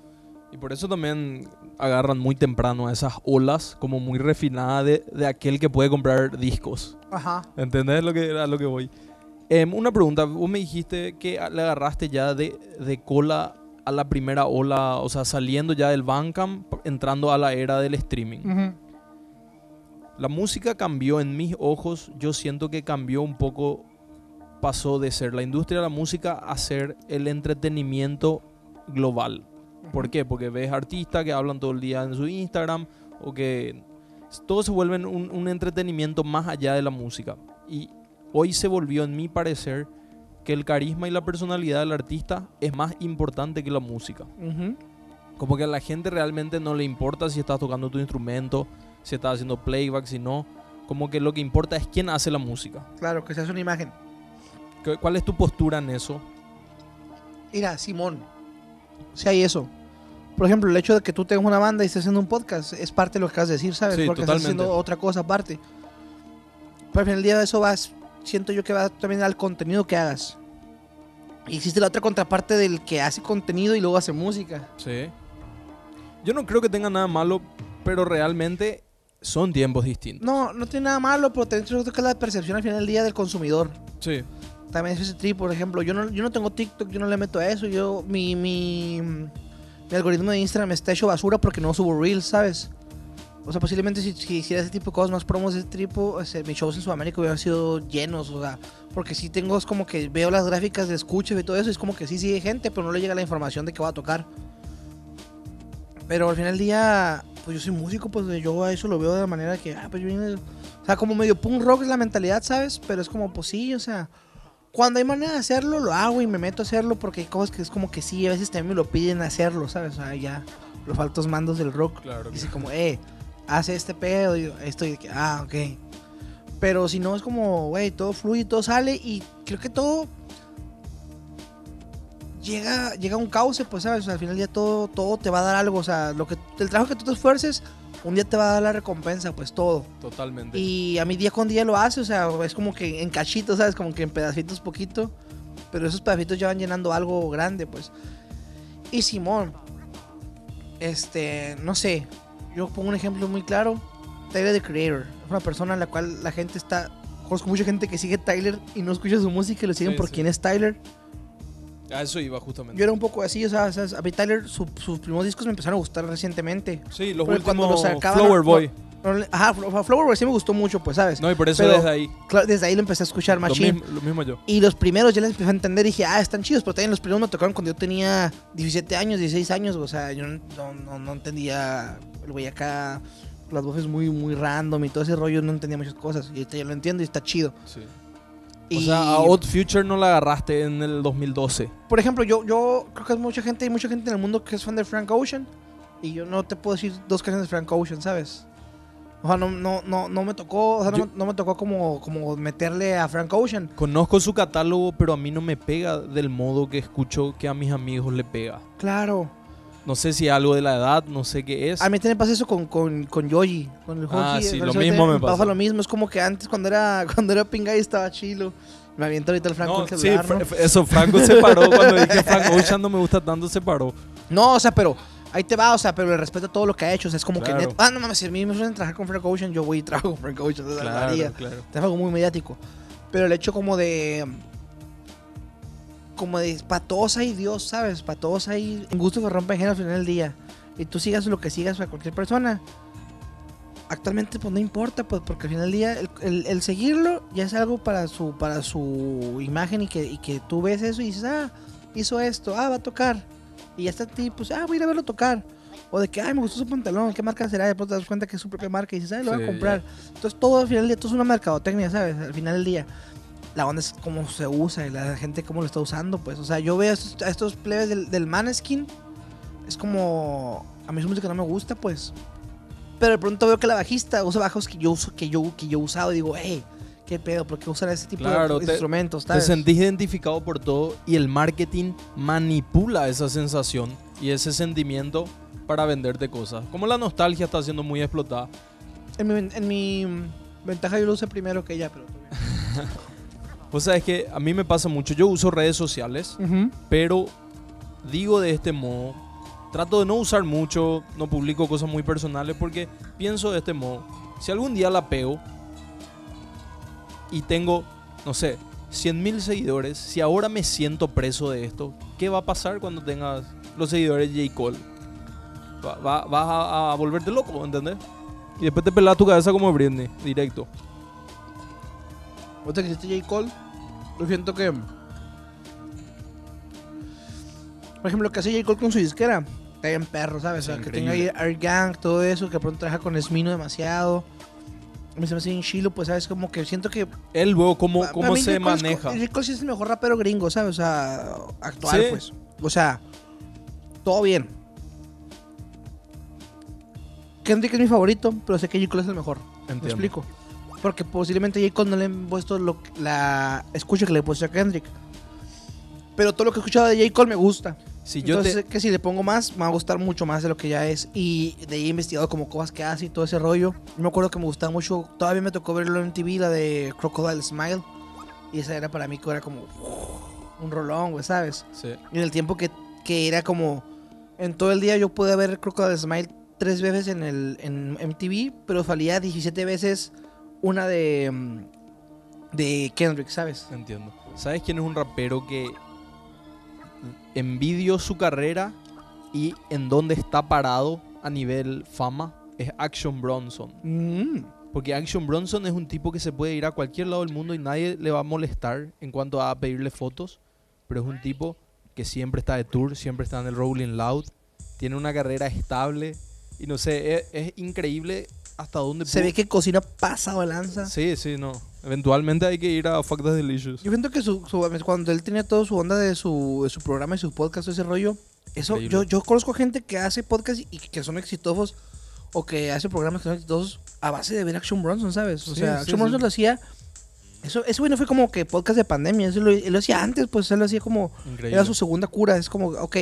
Y por eso también agarran muy temprano a esas olas como muy refinadas de, de aquel que puede comprar discos. Ajá. ¿Entendés lo que, a lo que voy? Em, una pregunta, vos me dijiste que le agarraste ya de, de cola a la primera ola, o sea, saliendo ya del Bandcamp, entrando a la era del streaming. La música cambió en mis ojos, yo siento que cambió un poco, pasó de ser la industria de la música a ser el entretenimiento global. ¿Por qué? Porque ves artistas que hablan todo el día en su Instagram o que todo se vuelve un, un entretenimiento más allá de la música. Y hoy se volvió, en mi parecer, que el carisma y la personalidad del artista es más importante que la música. Como que a la gente realmente no le importa si estás tocando tu instrumento, si estás haciendo playback, si no. Como que lo que importa es quién hace la música. Claro, que se hace una imagen. ¿Qué- ¿Cuál es tu postura en eso? Mira, Simón, si hay eso. Por ejemplo, el hecho de que tú tengas una banda y estés haciendo un podcast es parte de lo que acabas de decir, ¿sabes? Sí, Porque totalmente. estás haciendo otra cosa aparte. Pero al final del día eso va, siento yo que va también al contenido que hagas. Y existe la otra contraparte del que hace contenido y luego hace música. Sí. Yo no creo que tenga nada malo, pero realmente son tiempos distintos. No, no tiene nada malo, pero creo que es la percepción al final del día del consumidor. Sí. También es ese trip, por ejemplo, yo no, yo no tengo TikTok, yo no le meto a eso, yo, mi, mi, mi algoritmo de Instagram está hecho basura porque no subo reels, ¿sabes? O sea, posiblemente si, si hiciera ese tipo de cosas, más promos de ese tipo, o sea, mis shows en Sudamérica hubieran sido llenos, o sea, porque si tengo, es como que veo las gráficas de y todo eso, es como que sí sigue gente, pero no le llega la información de que va a tocar. Pero al final del día, pues yo soy músico, pues yo a eso lo veo de la manera que, ah, pues yo vine, o sea, como medio punk rock es la mentalidad, ¿sabes? Pero es como, pues sí, o sea, cuando hay manera de hacerlo, lo hago y me meto a hacerlo porque hay cosas que es como que sí, a veces también me lo piden hacerlo, ¿sabes? O sea, ya los altos mandos del rock. Claro. Dice como, eh, hace este pedo, y estoy de que, ah, ok. Pero si no, es como, güey, todo fluye, todo sale y creo que todo llega, llega a un cauce, pues, ¿sabes? O sea, al final día todo, todo te va a dar algo, o sea, lo que, el trabajo que tú te esfuerces, un día te va a dar la recompensa, pues, todo. Totalmente. Y a mí día con día lo hace, o sea, es como que en cachitos, ¿sabes? Como que en pedacitos poquito. Pero esos pedacitos ya van llenando algo grande, pues. Y Simón, este, no sé, yo pongo un ejemplo muy claro. Tyler the Creator, es una persona en la cual la gente está... Conozco mucha gente que sigue a Tyler y no escucha su música y lo siguen Sí, por sí. quién es Tyler. A eso iba justamente. Yo era un poco así, o sea, sea, a mí Tyler, su- sus primeros discos me empezaron a gustar recientemente. Sí, los Porque cuando últimos lo sacaban, Flower Boy. No Ajá, Flo- Flower sí me gustó mucho, pues, ¿sabes? No, y por eso Pero- desde ahí. Claro, desde ahí lo empecé a escuchar Lo machín. mismo, lo mismo yo. Y los primeros ya les empecé a entender y dije, ah, están chidos, pero también los primeros me tocaron cuando yo tenía 17 años, 16 años, o sea, yo no, no, no- no entendía el güey acá, las voces muy, muy random y todo ese rollo, no entendía muchas cosas. Y ahorita ya lo entiendo y está chido. Sí. Y, O sea, a Odd Future no la agarraste en el 2012. por ejemplo, yo, yo creo que hay mucha gente, hay mucha gente en el mundo que es fan de Frank Ocean. Y yo no te puedo decir dos canciones de Frank Ocean, ¿sabes? O sea, no, no, no, no me tocó, o sea, no, Yo- me- no me tocó como, como meterle a Frank Ocean. Conozco su catálogo, pero a mí no me pega del modo que escucho que a mis amigos le pega. Claro. No sé si algo de la edad, no sé qué es. A mí también pasa eso con, con, con Yoji, con el Ah, Joji, sí, lo mismo me pasa. lo mismo, es como que antes cuando era [LAUGHS] cuando era Pingay estaba chilo. Me aviento ahorita el Franco No, sí, ¿no? Eso, Franco se paró cuando dije Frank Ocean no me gusta tanto, se paró. No, o sea, pero ahí te va, o sea, pero le respeto todo lo que ha hecho, o sea, es como Claro. que net, ah, no mames, si a mí me suelen trabajar con Frank Ocean, yo voy y trabajo con Frank Ocean, o sea, lo haría. claro. Es algo muy mediático. Pero el hecho como de como de patosa y Dios, ¿sabes? Patosa y en gusto que rompen género al final del día. Y tú sigas lo que sigas a cualquier persona. Actualmente pues no importa, pues porque al final del día el, el- el seguirlo ya es algo para su para su imagen y que, y que tú ves eso y dices, ah, hizo esto, ah, va a tocar. Y ya está a ti, pues, ah, voy a ir a verlo tocar. O de que, ay, me gustó su pantalón, ¿qué marca será? Después te das cuenta que es su propia marca y dices, ah, lo voy Sí, a comprar. Entonces todo al final del día, todo es una mercadotecnia, ¿sabes? Al final del día. La onda es cómo se usa y la gente cómo lo está usando, pues. O sea, yo veo a estos, a estos plebes del, del Maneskin. Es como... A mí su música no me gusta, pues. Pero de pronto veo que la bajista usa bajos que yo uso, que yo, que yo he usado y digo, hey, qué pedo, ¿por qué usan ese tipo Claro, de te- instrumentos? Te sentís identificado por todo y el marketing manipula esa sensación y ese sentimiento para venderte cosas. Como la nostalgia está siendo muy explotada. En mi, en mi ventaja yo lo usé primero que ella, pero... [LAUGHS] Vos sabés que a mí me pasa mucho. Yo uso redes sociales, Ujú. pero digo de este modo. Trato de no usar mucho, no publico cosas muy personales porque pienso de este modo. Si algún día la pego y tengo, no sé, 100.000 seguidores, si ahora me siento preso de esto, ¿qué va a pasar cuando tengas los seguidores de J. Cole? Va- va- vas a, a volverte loco, ¿entendés? Y después te pelas tu cabeza como Britney, directo. Ahorita que hiciste J. Cole, yo siento que. Por ejemplo, lo que hace J. Cole con su disquera, está bien perro, ¿sabes? O sea, que tenga ahí. Art Gang, todo eso, que pronto trabaja con Smino demasiado. A me hace bien chilo, pues, ¿sabes? Como que siento que. Él luego cómo, pa- cómo para mí se J. Cole es co- maneja. J. Cole sí es el mejor rapero gringo, ¿sabes? O sea, actual, Sí. pues. O sea, todo bien. Kendrick es mi favorito, pero sé que J. Cole es el mejor. ¿Me Entiendo. explico? Porque posiblemente J. Cole no le han puesto lo- la escucha que le he puesto a Kendrick. Pero todo lo que he escuchado de J. Cole me gusta. Si yo Entonces te, que si le pongo más, me va a gustar mucho más de lo que ya es. Y de ahí he investigado como cosas que hace y todo ese rollo. Yo me acuerdo que me gustaba mucho, todavía me tocó verlo en TV, la de Crocodile Smile. Y esa era para mí que era como un rolón, güey, ¿sabes? Sí. Y en el tiempo que, que era como... En todo el día yo pude ver Crocodile Smile tres veces en, el, en MTV, pero salía 17 veces una de... mm, De Kendrick, ¿sabes? Entiendo. ¿Sabes quién es un rapero que envidio su carrera y en dónde está parado a nivel fama? Es Action Bronson. Mm. Porque Action Bronson es un tipo que se puede ir a cualquier lado del mundo y nadie le va a molestar en cuanto a pedirle fotos. Pero es un tipo que siempre está de tour, siempre está en el Rolling Loud, tiene una carrera estable y no sé, es, es increíble hasta dónde Se pudo- ve que cocina pasado de lanza. Sí, sí, no. Eventualmente hay que ir a Fuck the Delicious. Yo siento que su, su- cuando él tenía todo su onda de su, de su programa y su podcast, ese rollo, eso, Increíble. yo, yo conozco gente que hace podcast y que son exitosos o que hace programas que son exitosos a base de ver Action Bronson, ¿sabes? O Sí, sea, sí, Action sí. Bronson lo hacía. Eso, eso güey no fue como que podcast de pandemia, eso lo, él lo hacía antes, pues él lo hacía como. Increíble. Era su segunda cura, es como, ok,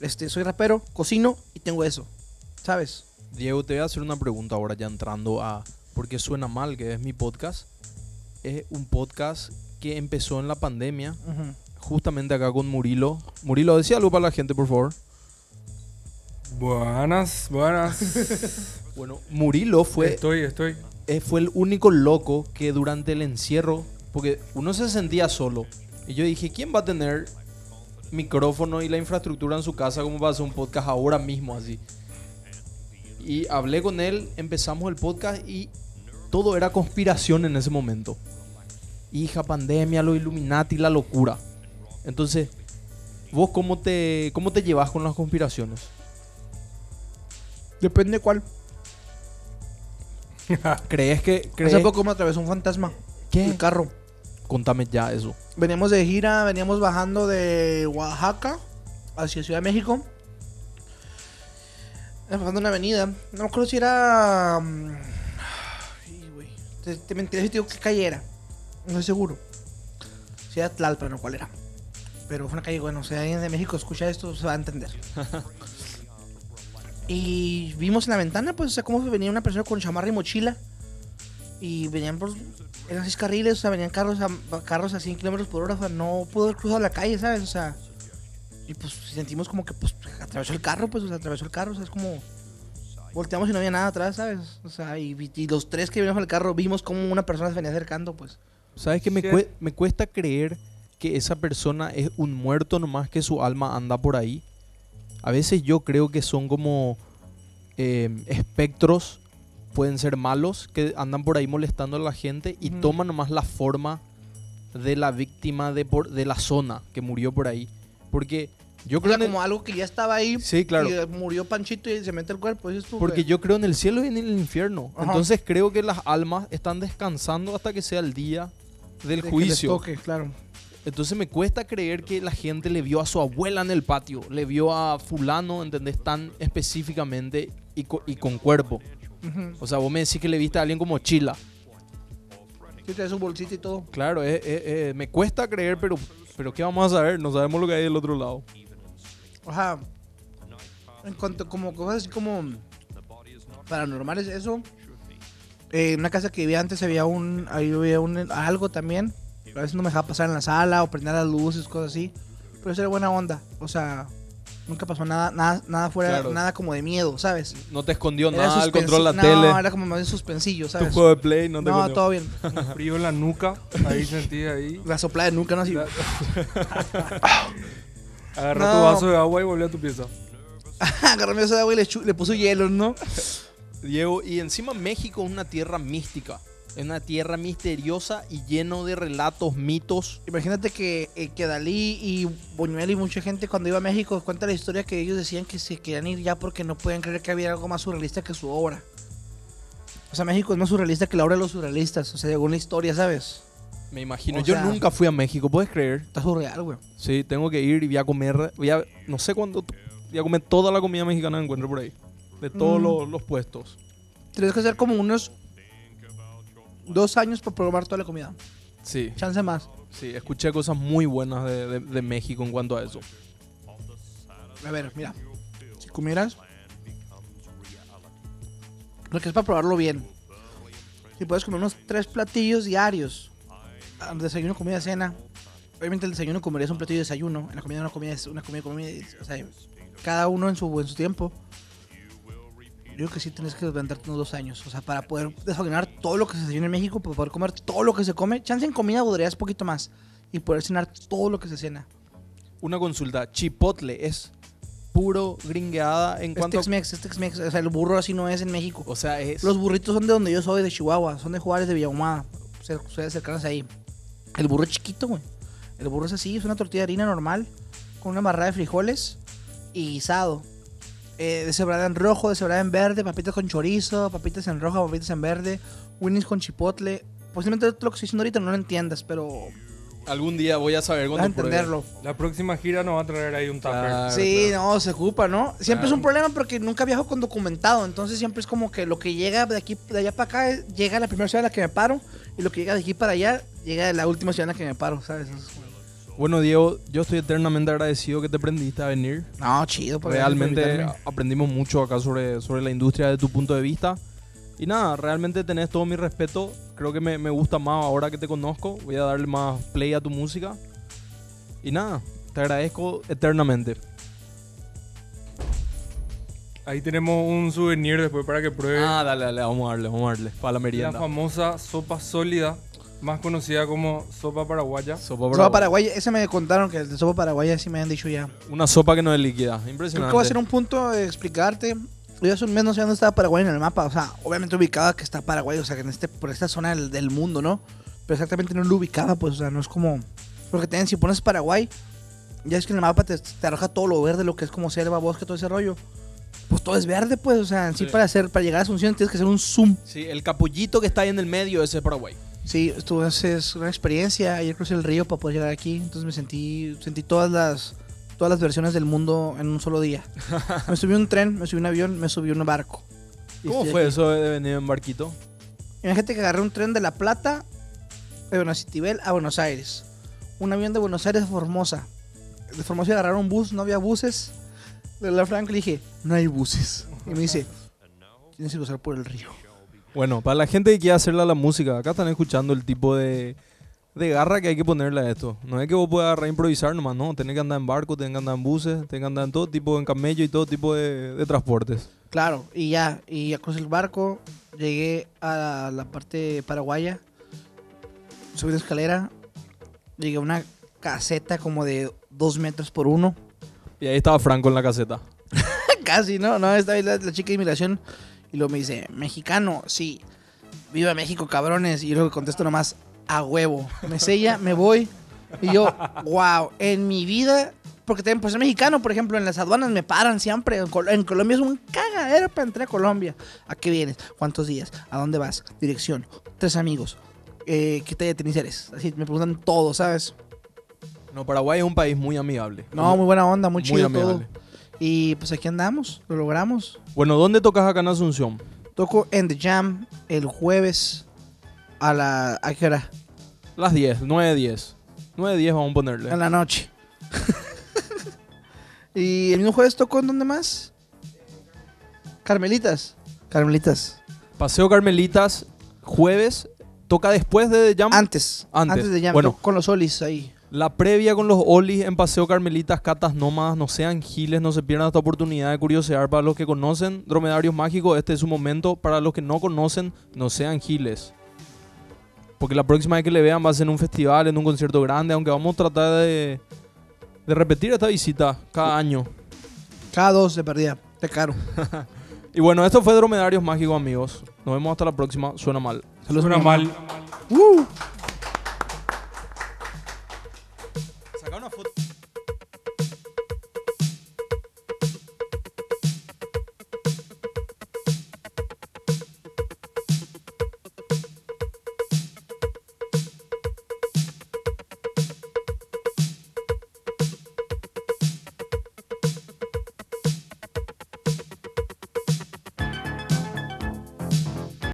este, soy rapero, cocino y tengo eso, ¿sabes? Diego, te voy a hacer una pregunta ahora ya entrando a por qué suena mal, que es mi podcast. Es un podcast que empezó en la pandemia, justamente acá con Murilo. Murilo, decía algo para la gente, por favor. Buenas, buenas. [LAUGHS] Bueno, Murilo fue, Estoy, estoy. eh, fue el único loco que durante el encierro, porque uno se sentía solo, y yo dije, ¿quién va a tener micrófono y la infraestructura en su casa como para hacer un podcast ahora mismo así? Y hablé con él, empezamos el podcast y todo era conspiración en ese momento. Hija, pandemia, lo Illuminati, la locura. Entonces, ¿vos cómo te, cómo te llevas con las conspiraciones? Depende cuál. [LAUGHS] ¿Crees que... Crees, Hace poco me atravesó un fantasma. ¿Qué? El carro. Contame ya eso. Veníamos de gira, veníamos bajando de Oaxaca hacia Ciudad de México. Bajando una avenida. No me acuerdo si era. mm, Ay, güey. Te, te mentiré si te digo qué calle era. No estoy seguro. Si era Tlalpan o cuál era. Pero fue una calle, bueno, si alguien de México escucha esto, se va a entender. [LAUGHS] y vimos en la ventana, pues, o sea, cómo venía una persona con chamarra y mochila. Y venían por. Eran seis carriles, o sea, venían carros a, carros a 100 kilómetros por hora, o sea, no pudo haber cruzado la calle, ¿sabes? O sea. Y pues sentimos como que, pues, atravesó el carro, pues, o sea, atravesó el carro, o sea, es como. Volteamos y no había nada atrás, ¿sabes? O sea, y los tres que veníamos al carro vimos como una persona se venía acercando, pues. ¿Sabes que me, me cuesta creer que esa persona es un muerto nomás que su alma anda por ahí? A veces yo creo que son como eh, espectros, pueden ser malos, que andan por ahí molestando a la gente y toman nomás la forma de la víctima de, por, de la zona que murió por ahí. Porque yo O creo sea, en el- como algo que ya estaba ahí. Sí, claro. Y eh, murió Panchito y se mete el cuerpo, Porque güey. yo creo en el cielo y en el infierno. Ajá. Entonces creo que las almas están descansando hasta que sea el día del De que les juicio. toque, claro. Entonces me cuesta creer que la gente le vio a su abuela en el patio, le vio a fulano, ¿entendés? Tan específicamente y, co- y con cuerpo. O sea, vos me decís que le viste a alguien como Chila. Sí, trae su bolsita y todo. Claro, eh, eh, eh, me cuesta creer, pero, pero ¿qué vamos a saber? No sabemos lo que hay del otro lado. Ajá. En cuanto como cosas así como paranormales, eso. Eh, en una casa que vivía antes había un, ahí había un algo también. A veces no me dejaba pasar en la sala o prender las luces, cosas así. Pero eso era buena onda. O sea, nunca pasó nada, nada, nada fuera, Claro. nada como de miedo, ¿sabes? No te escondió Era nada, el suspensi- control de la no, tele, era como más de suspensillo, tu ¿sabes? juego de play, no te No, escondió. todo bien. [LAUGHS] Un frío en la nuca. Ahí sentí ahí. La sopla de nunca, no así. [LAUGHS] Agarra tu No. vaso de agua y volví a tu pieza. [LAUGHS] Agarró mi vaso de agua y le, chu- le puso hielo, ¿no? Diego, y encima México es una tierra mística. Es una tierra misteriosa y lleno de relatos, mitos. Imagínate que, eh, que Dalí y Buñuel y mucha gente cuando iba a México cuenta la historia que ellos decían que se querían ir ya porque no podían creer que había algo más surrealista que su obra. O sea, México es más surrealista que la obra de los surrealistas. O sea, según la historia, ¿sabes? Me imagino. O Yo sea- nunca fui a México, ¿puedes creer? Está surreal, güey. Sí, tengo que ir y voy a comer. Voy a, no sé cuándo. Voy a comer toda la comida mexicana que encuentro por ahí. De todos Mm. los, los puestos. Tienes que hacer como unos dos años para probar toda la comida. Sí, Chance más. sí. Escuché cosas muy buenas de, de- de México en cuanto a eso. A ver, mira. Si comieras. Lo que es para probarlo bien. Si puedes comer unos tres platillos diarios. Desayuno, comida, cena. Obviamente el desayuno comerías un platillo de desayuno. En la comida una comida es una comida, comida. O sea, cada uno en su, en su tiempo. Yo creo que sí tienes que venderte unos dos años. O sea, para poder desayunar todo lo que se desayuna en México, para poder comer todo lo que se come. Chance en comida podrías poquito más. Y poder cenar todo lo que se cena. Una consulta. Chipotle es puro gringueada en Es cuanto. Tex-Mex, es Tex-Mex. O sea, el burro así no es en México. O sea, es... Los burritos son de donde yo soy, de Chihuahua. Son de Juárez, de Villahumada. cer- Ustedes cercanos ahí. El burro es chiquito, güey. El burro es así, es una tortilla de harina normal. Con una barra de frijoles y guisado. Eh, deshebrada en rojo, deshebrada en verde, papitas con chorizo, papitas en rojo, papitas en verde, winnies con chipotle. Posiblemente lo que estoy diciendo ahorita no lo entiendas, pero Algún día voy a saber pruebe. entenderlo. La próxima gira nos va a traer ahí un tupper. Claro, Sí, claro. no, se ocupa, ¿no? Siempre es un problema porque nunca viajo con documentado, entonces siempre es como que lo que llega de aquí, de allá para acá, es- llega a la primera ciudad en la que me paro, y lo que llega de aquí para allá, llega a la última ciudad en la que me paro, ¿sabes? Eso es como- Bueno, Diego, yo estoy eternamente agradecido que te prendiste a venir. No, chido, por Realmente por invitarme. aprendimos mucho acá sobre, sobre la industria de tu punto de vista. Y nada, realmente tenés todo mi respeto. Creo que me, me gusta más ahora que te conozco. Voy a darle más play a tu música. Y nada, te agradezco eternamente. Ahí tenemos un souvenir después para que pruebe Ah, dale, dale, vamos a darle, vamos a darle. Para la la merienda. famosa sopa sólida, más conocida como sopa paraguaya. Sopa Sopa paraguaya, ese me contaron que el de sopa paraguaya sí me han dicho ya. Una sopa que no es líquida. Creo Impresionante. que va a ser un punto de explicarte. Yo hace un mes no sé dónde estaba Paraguay en el mapa. O sea, obviamente ubicaba que está Paraguay, o sea, que en este, por esta zona del, del mundo, ¿no? Pero exactamente no lo ubicaba, pues, o sea, no es como. Porque también si pones Paraguay, ya es que en el mapa te, te arroja todo lo verde, lo que es como selva, bosque, todo ese rollo. Pues todo es verde, pues, o sea, en sí, Sí. para hacer, para llegar a Asunción tienes que hacer un zoom. Sí, el capullito que está ahí en el medio, ese es Paraguay. Sí, estuvo, es, una experiencia. Ayer crucé el río para poder llegar aquí, entonces me sentí, sentí todas las, todas las versiones del mundo en un solo día. [LAUGHS] me subí un tren, me subí a un avión, me subí un barco. ¿Cómo fue aquí. eso de venir en barquito? Imagínate que agarré un tren de La Plata, de Bonacitibel a Buenos Aires. Un avión de Buenos Aires a Formosa. De Formosa agarraron un bus, no había buses. De la Franca le dije, no hay buses. Y me dice, tienes que cruzar por el río. Bueno, para la gente que quiere hacerle a la música, acá están escuchando el tipo de, de garra que hay que ponerle a esto. No es que vos puedas agarrar e improvisar nomás, no. Tenés que andar en barco, tenés que andar en buses, tenés que andar en todo tipo, en camello y todo tipo de, de transportes. Claro, y ya, y ya crucé el barco, llegué a la parte paraguaya, subí la escalera, llegué a una caseta como de dos metros por uno. Y ahí estaba Franco en la caseta. [LAUGHS] Casi, ¿no? No, estaba la, la chica de inmigración y luego me dice, mexicano, sí, viva México, cabrones. Y luego contesto nomás, a huevo. Me sella, me voy. Y yo, wow, en mi vida, porque también por ser mexicano, por ejemplo, en las aduanas me paran siempre. En, Col- en Colombia es un cagadero para entrar a Colombia. ¿A qué vienes? ¿Cuántos días? ¿A dónde vas? Dirección. Tres amigos. Eh, ¿Qué talla de tenis eres? Así me preguntan todo, ¿sabes? No, Paraguay es un país muy amigable. No, muy buena onda, muy Muy chido todo. Y pues aquí andamos, lo logramos. Bueno, ¿dónde tocas acá en Asunción? Toco en The Jam el jueves a la. ¿A qué hora? Las 10, 9, 10. 9, 10 vamos a ponerle. En la noche. [LAUGHS] y el mismo jueves toco en dónde más? Carmelitas. Carmelitas. Paseo Carmelitas, jueves. Toca después de The Jam. Antes. Antes. Antes de ya. Bueno. Con los solis ahí. La previa con los Olis en Paseo Carmelitas, Catas Nómadas, no sean giles, no se pierdan esta oportunidad de curiosear. Para los que conocen Dromedarios Mágicos, este es su momento. Para los que no conocen, no sean giles. Porque la próxima vez que le vean va a ser en un festival, en un concierto grande, aunque vamos a tratar de, de repetir esta visita cada año. Cada dos de perdida. Te caro. [LAUGHS] Y bueno, esto fue Dromedarios Mágicos, amigos. Nos vemos hasta la próxima. Suena mal. Saludos, Suena mamá. mal. Uh.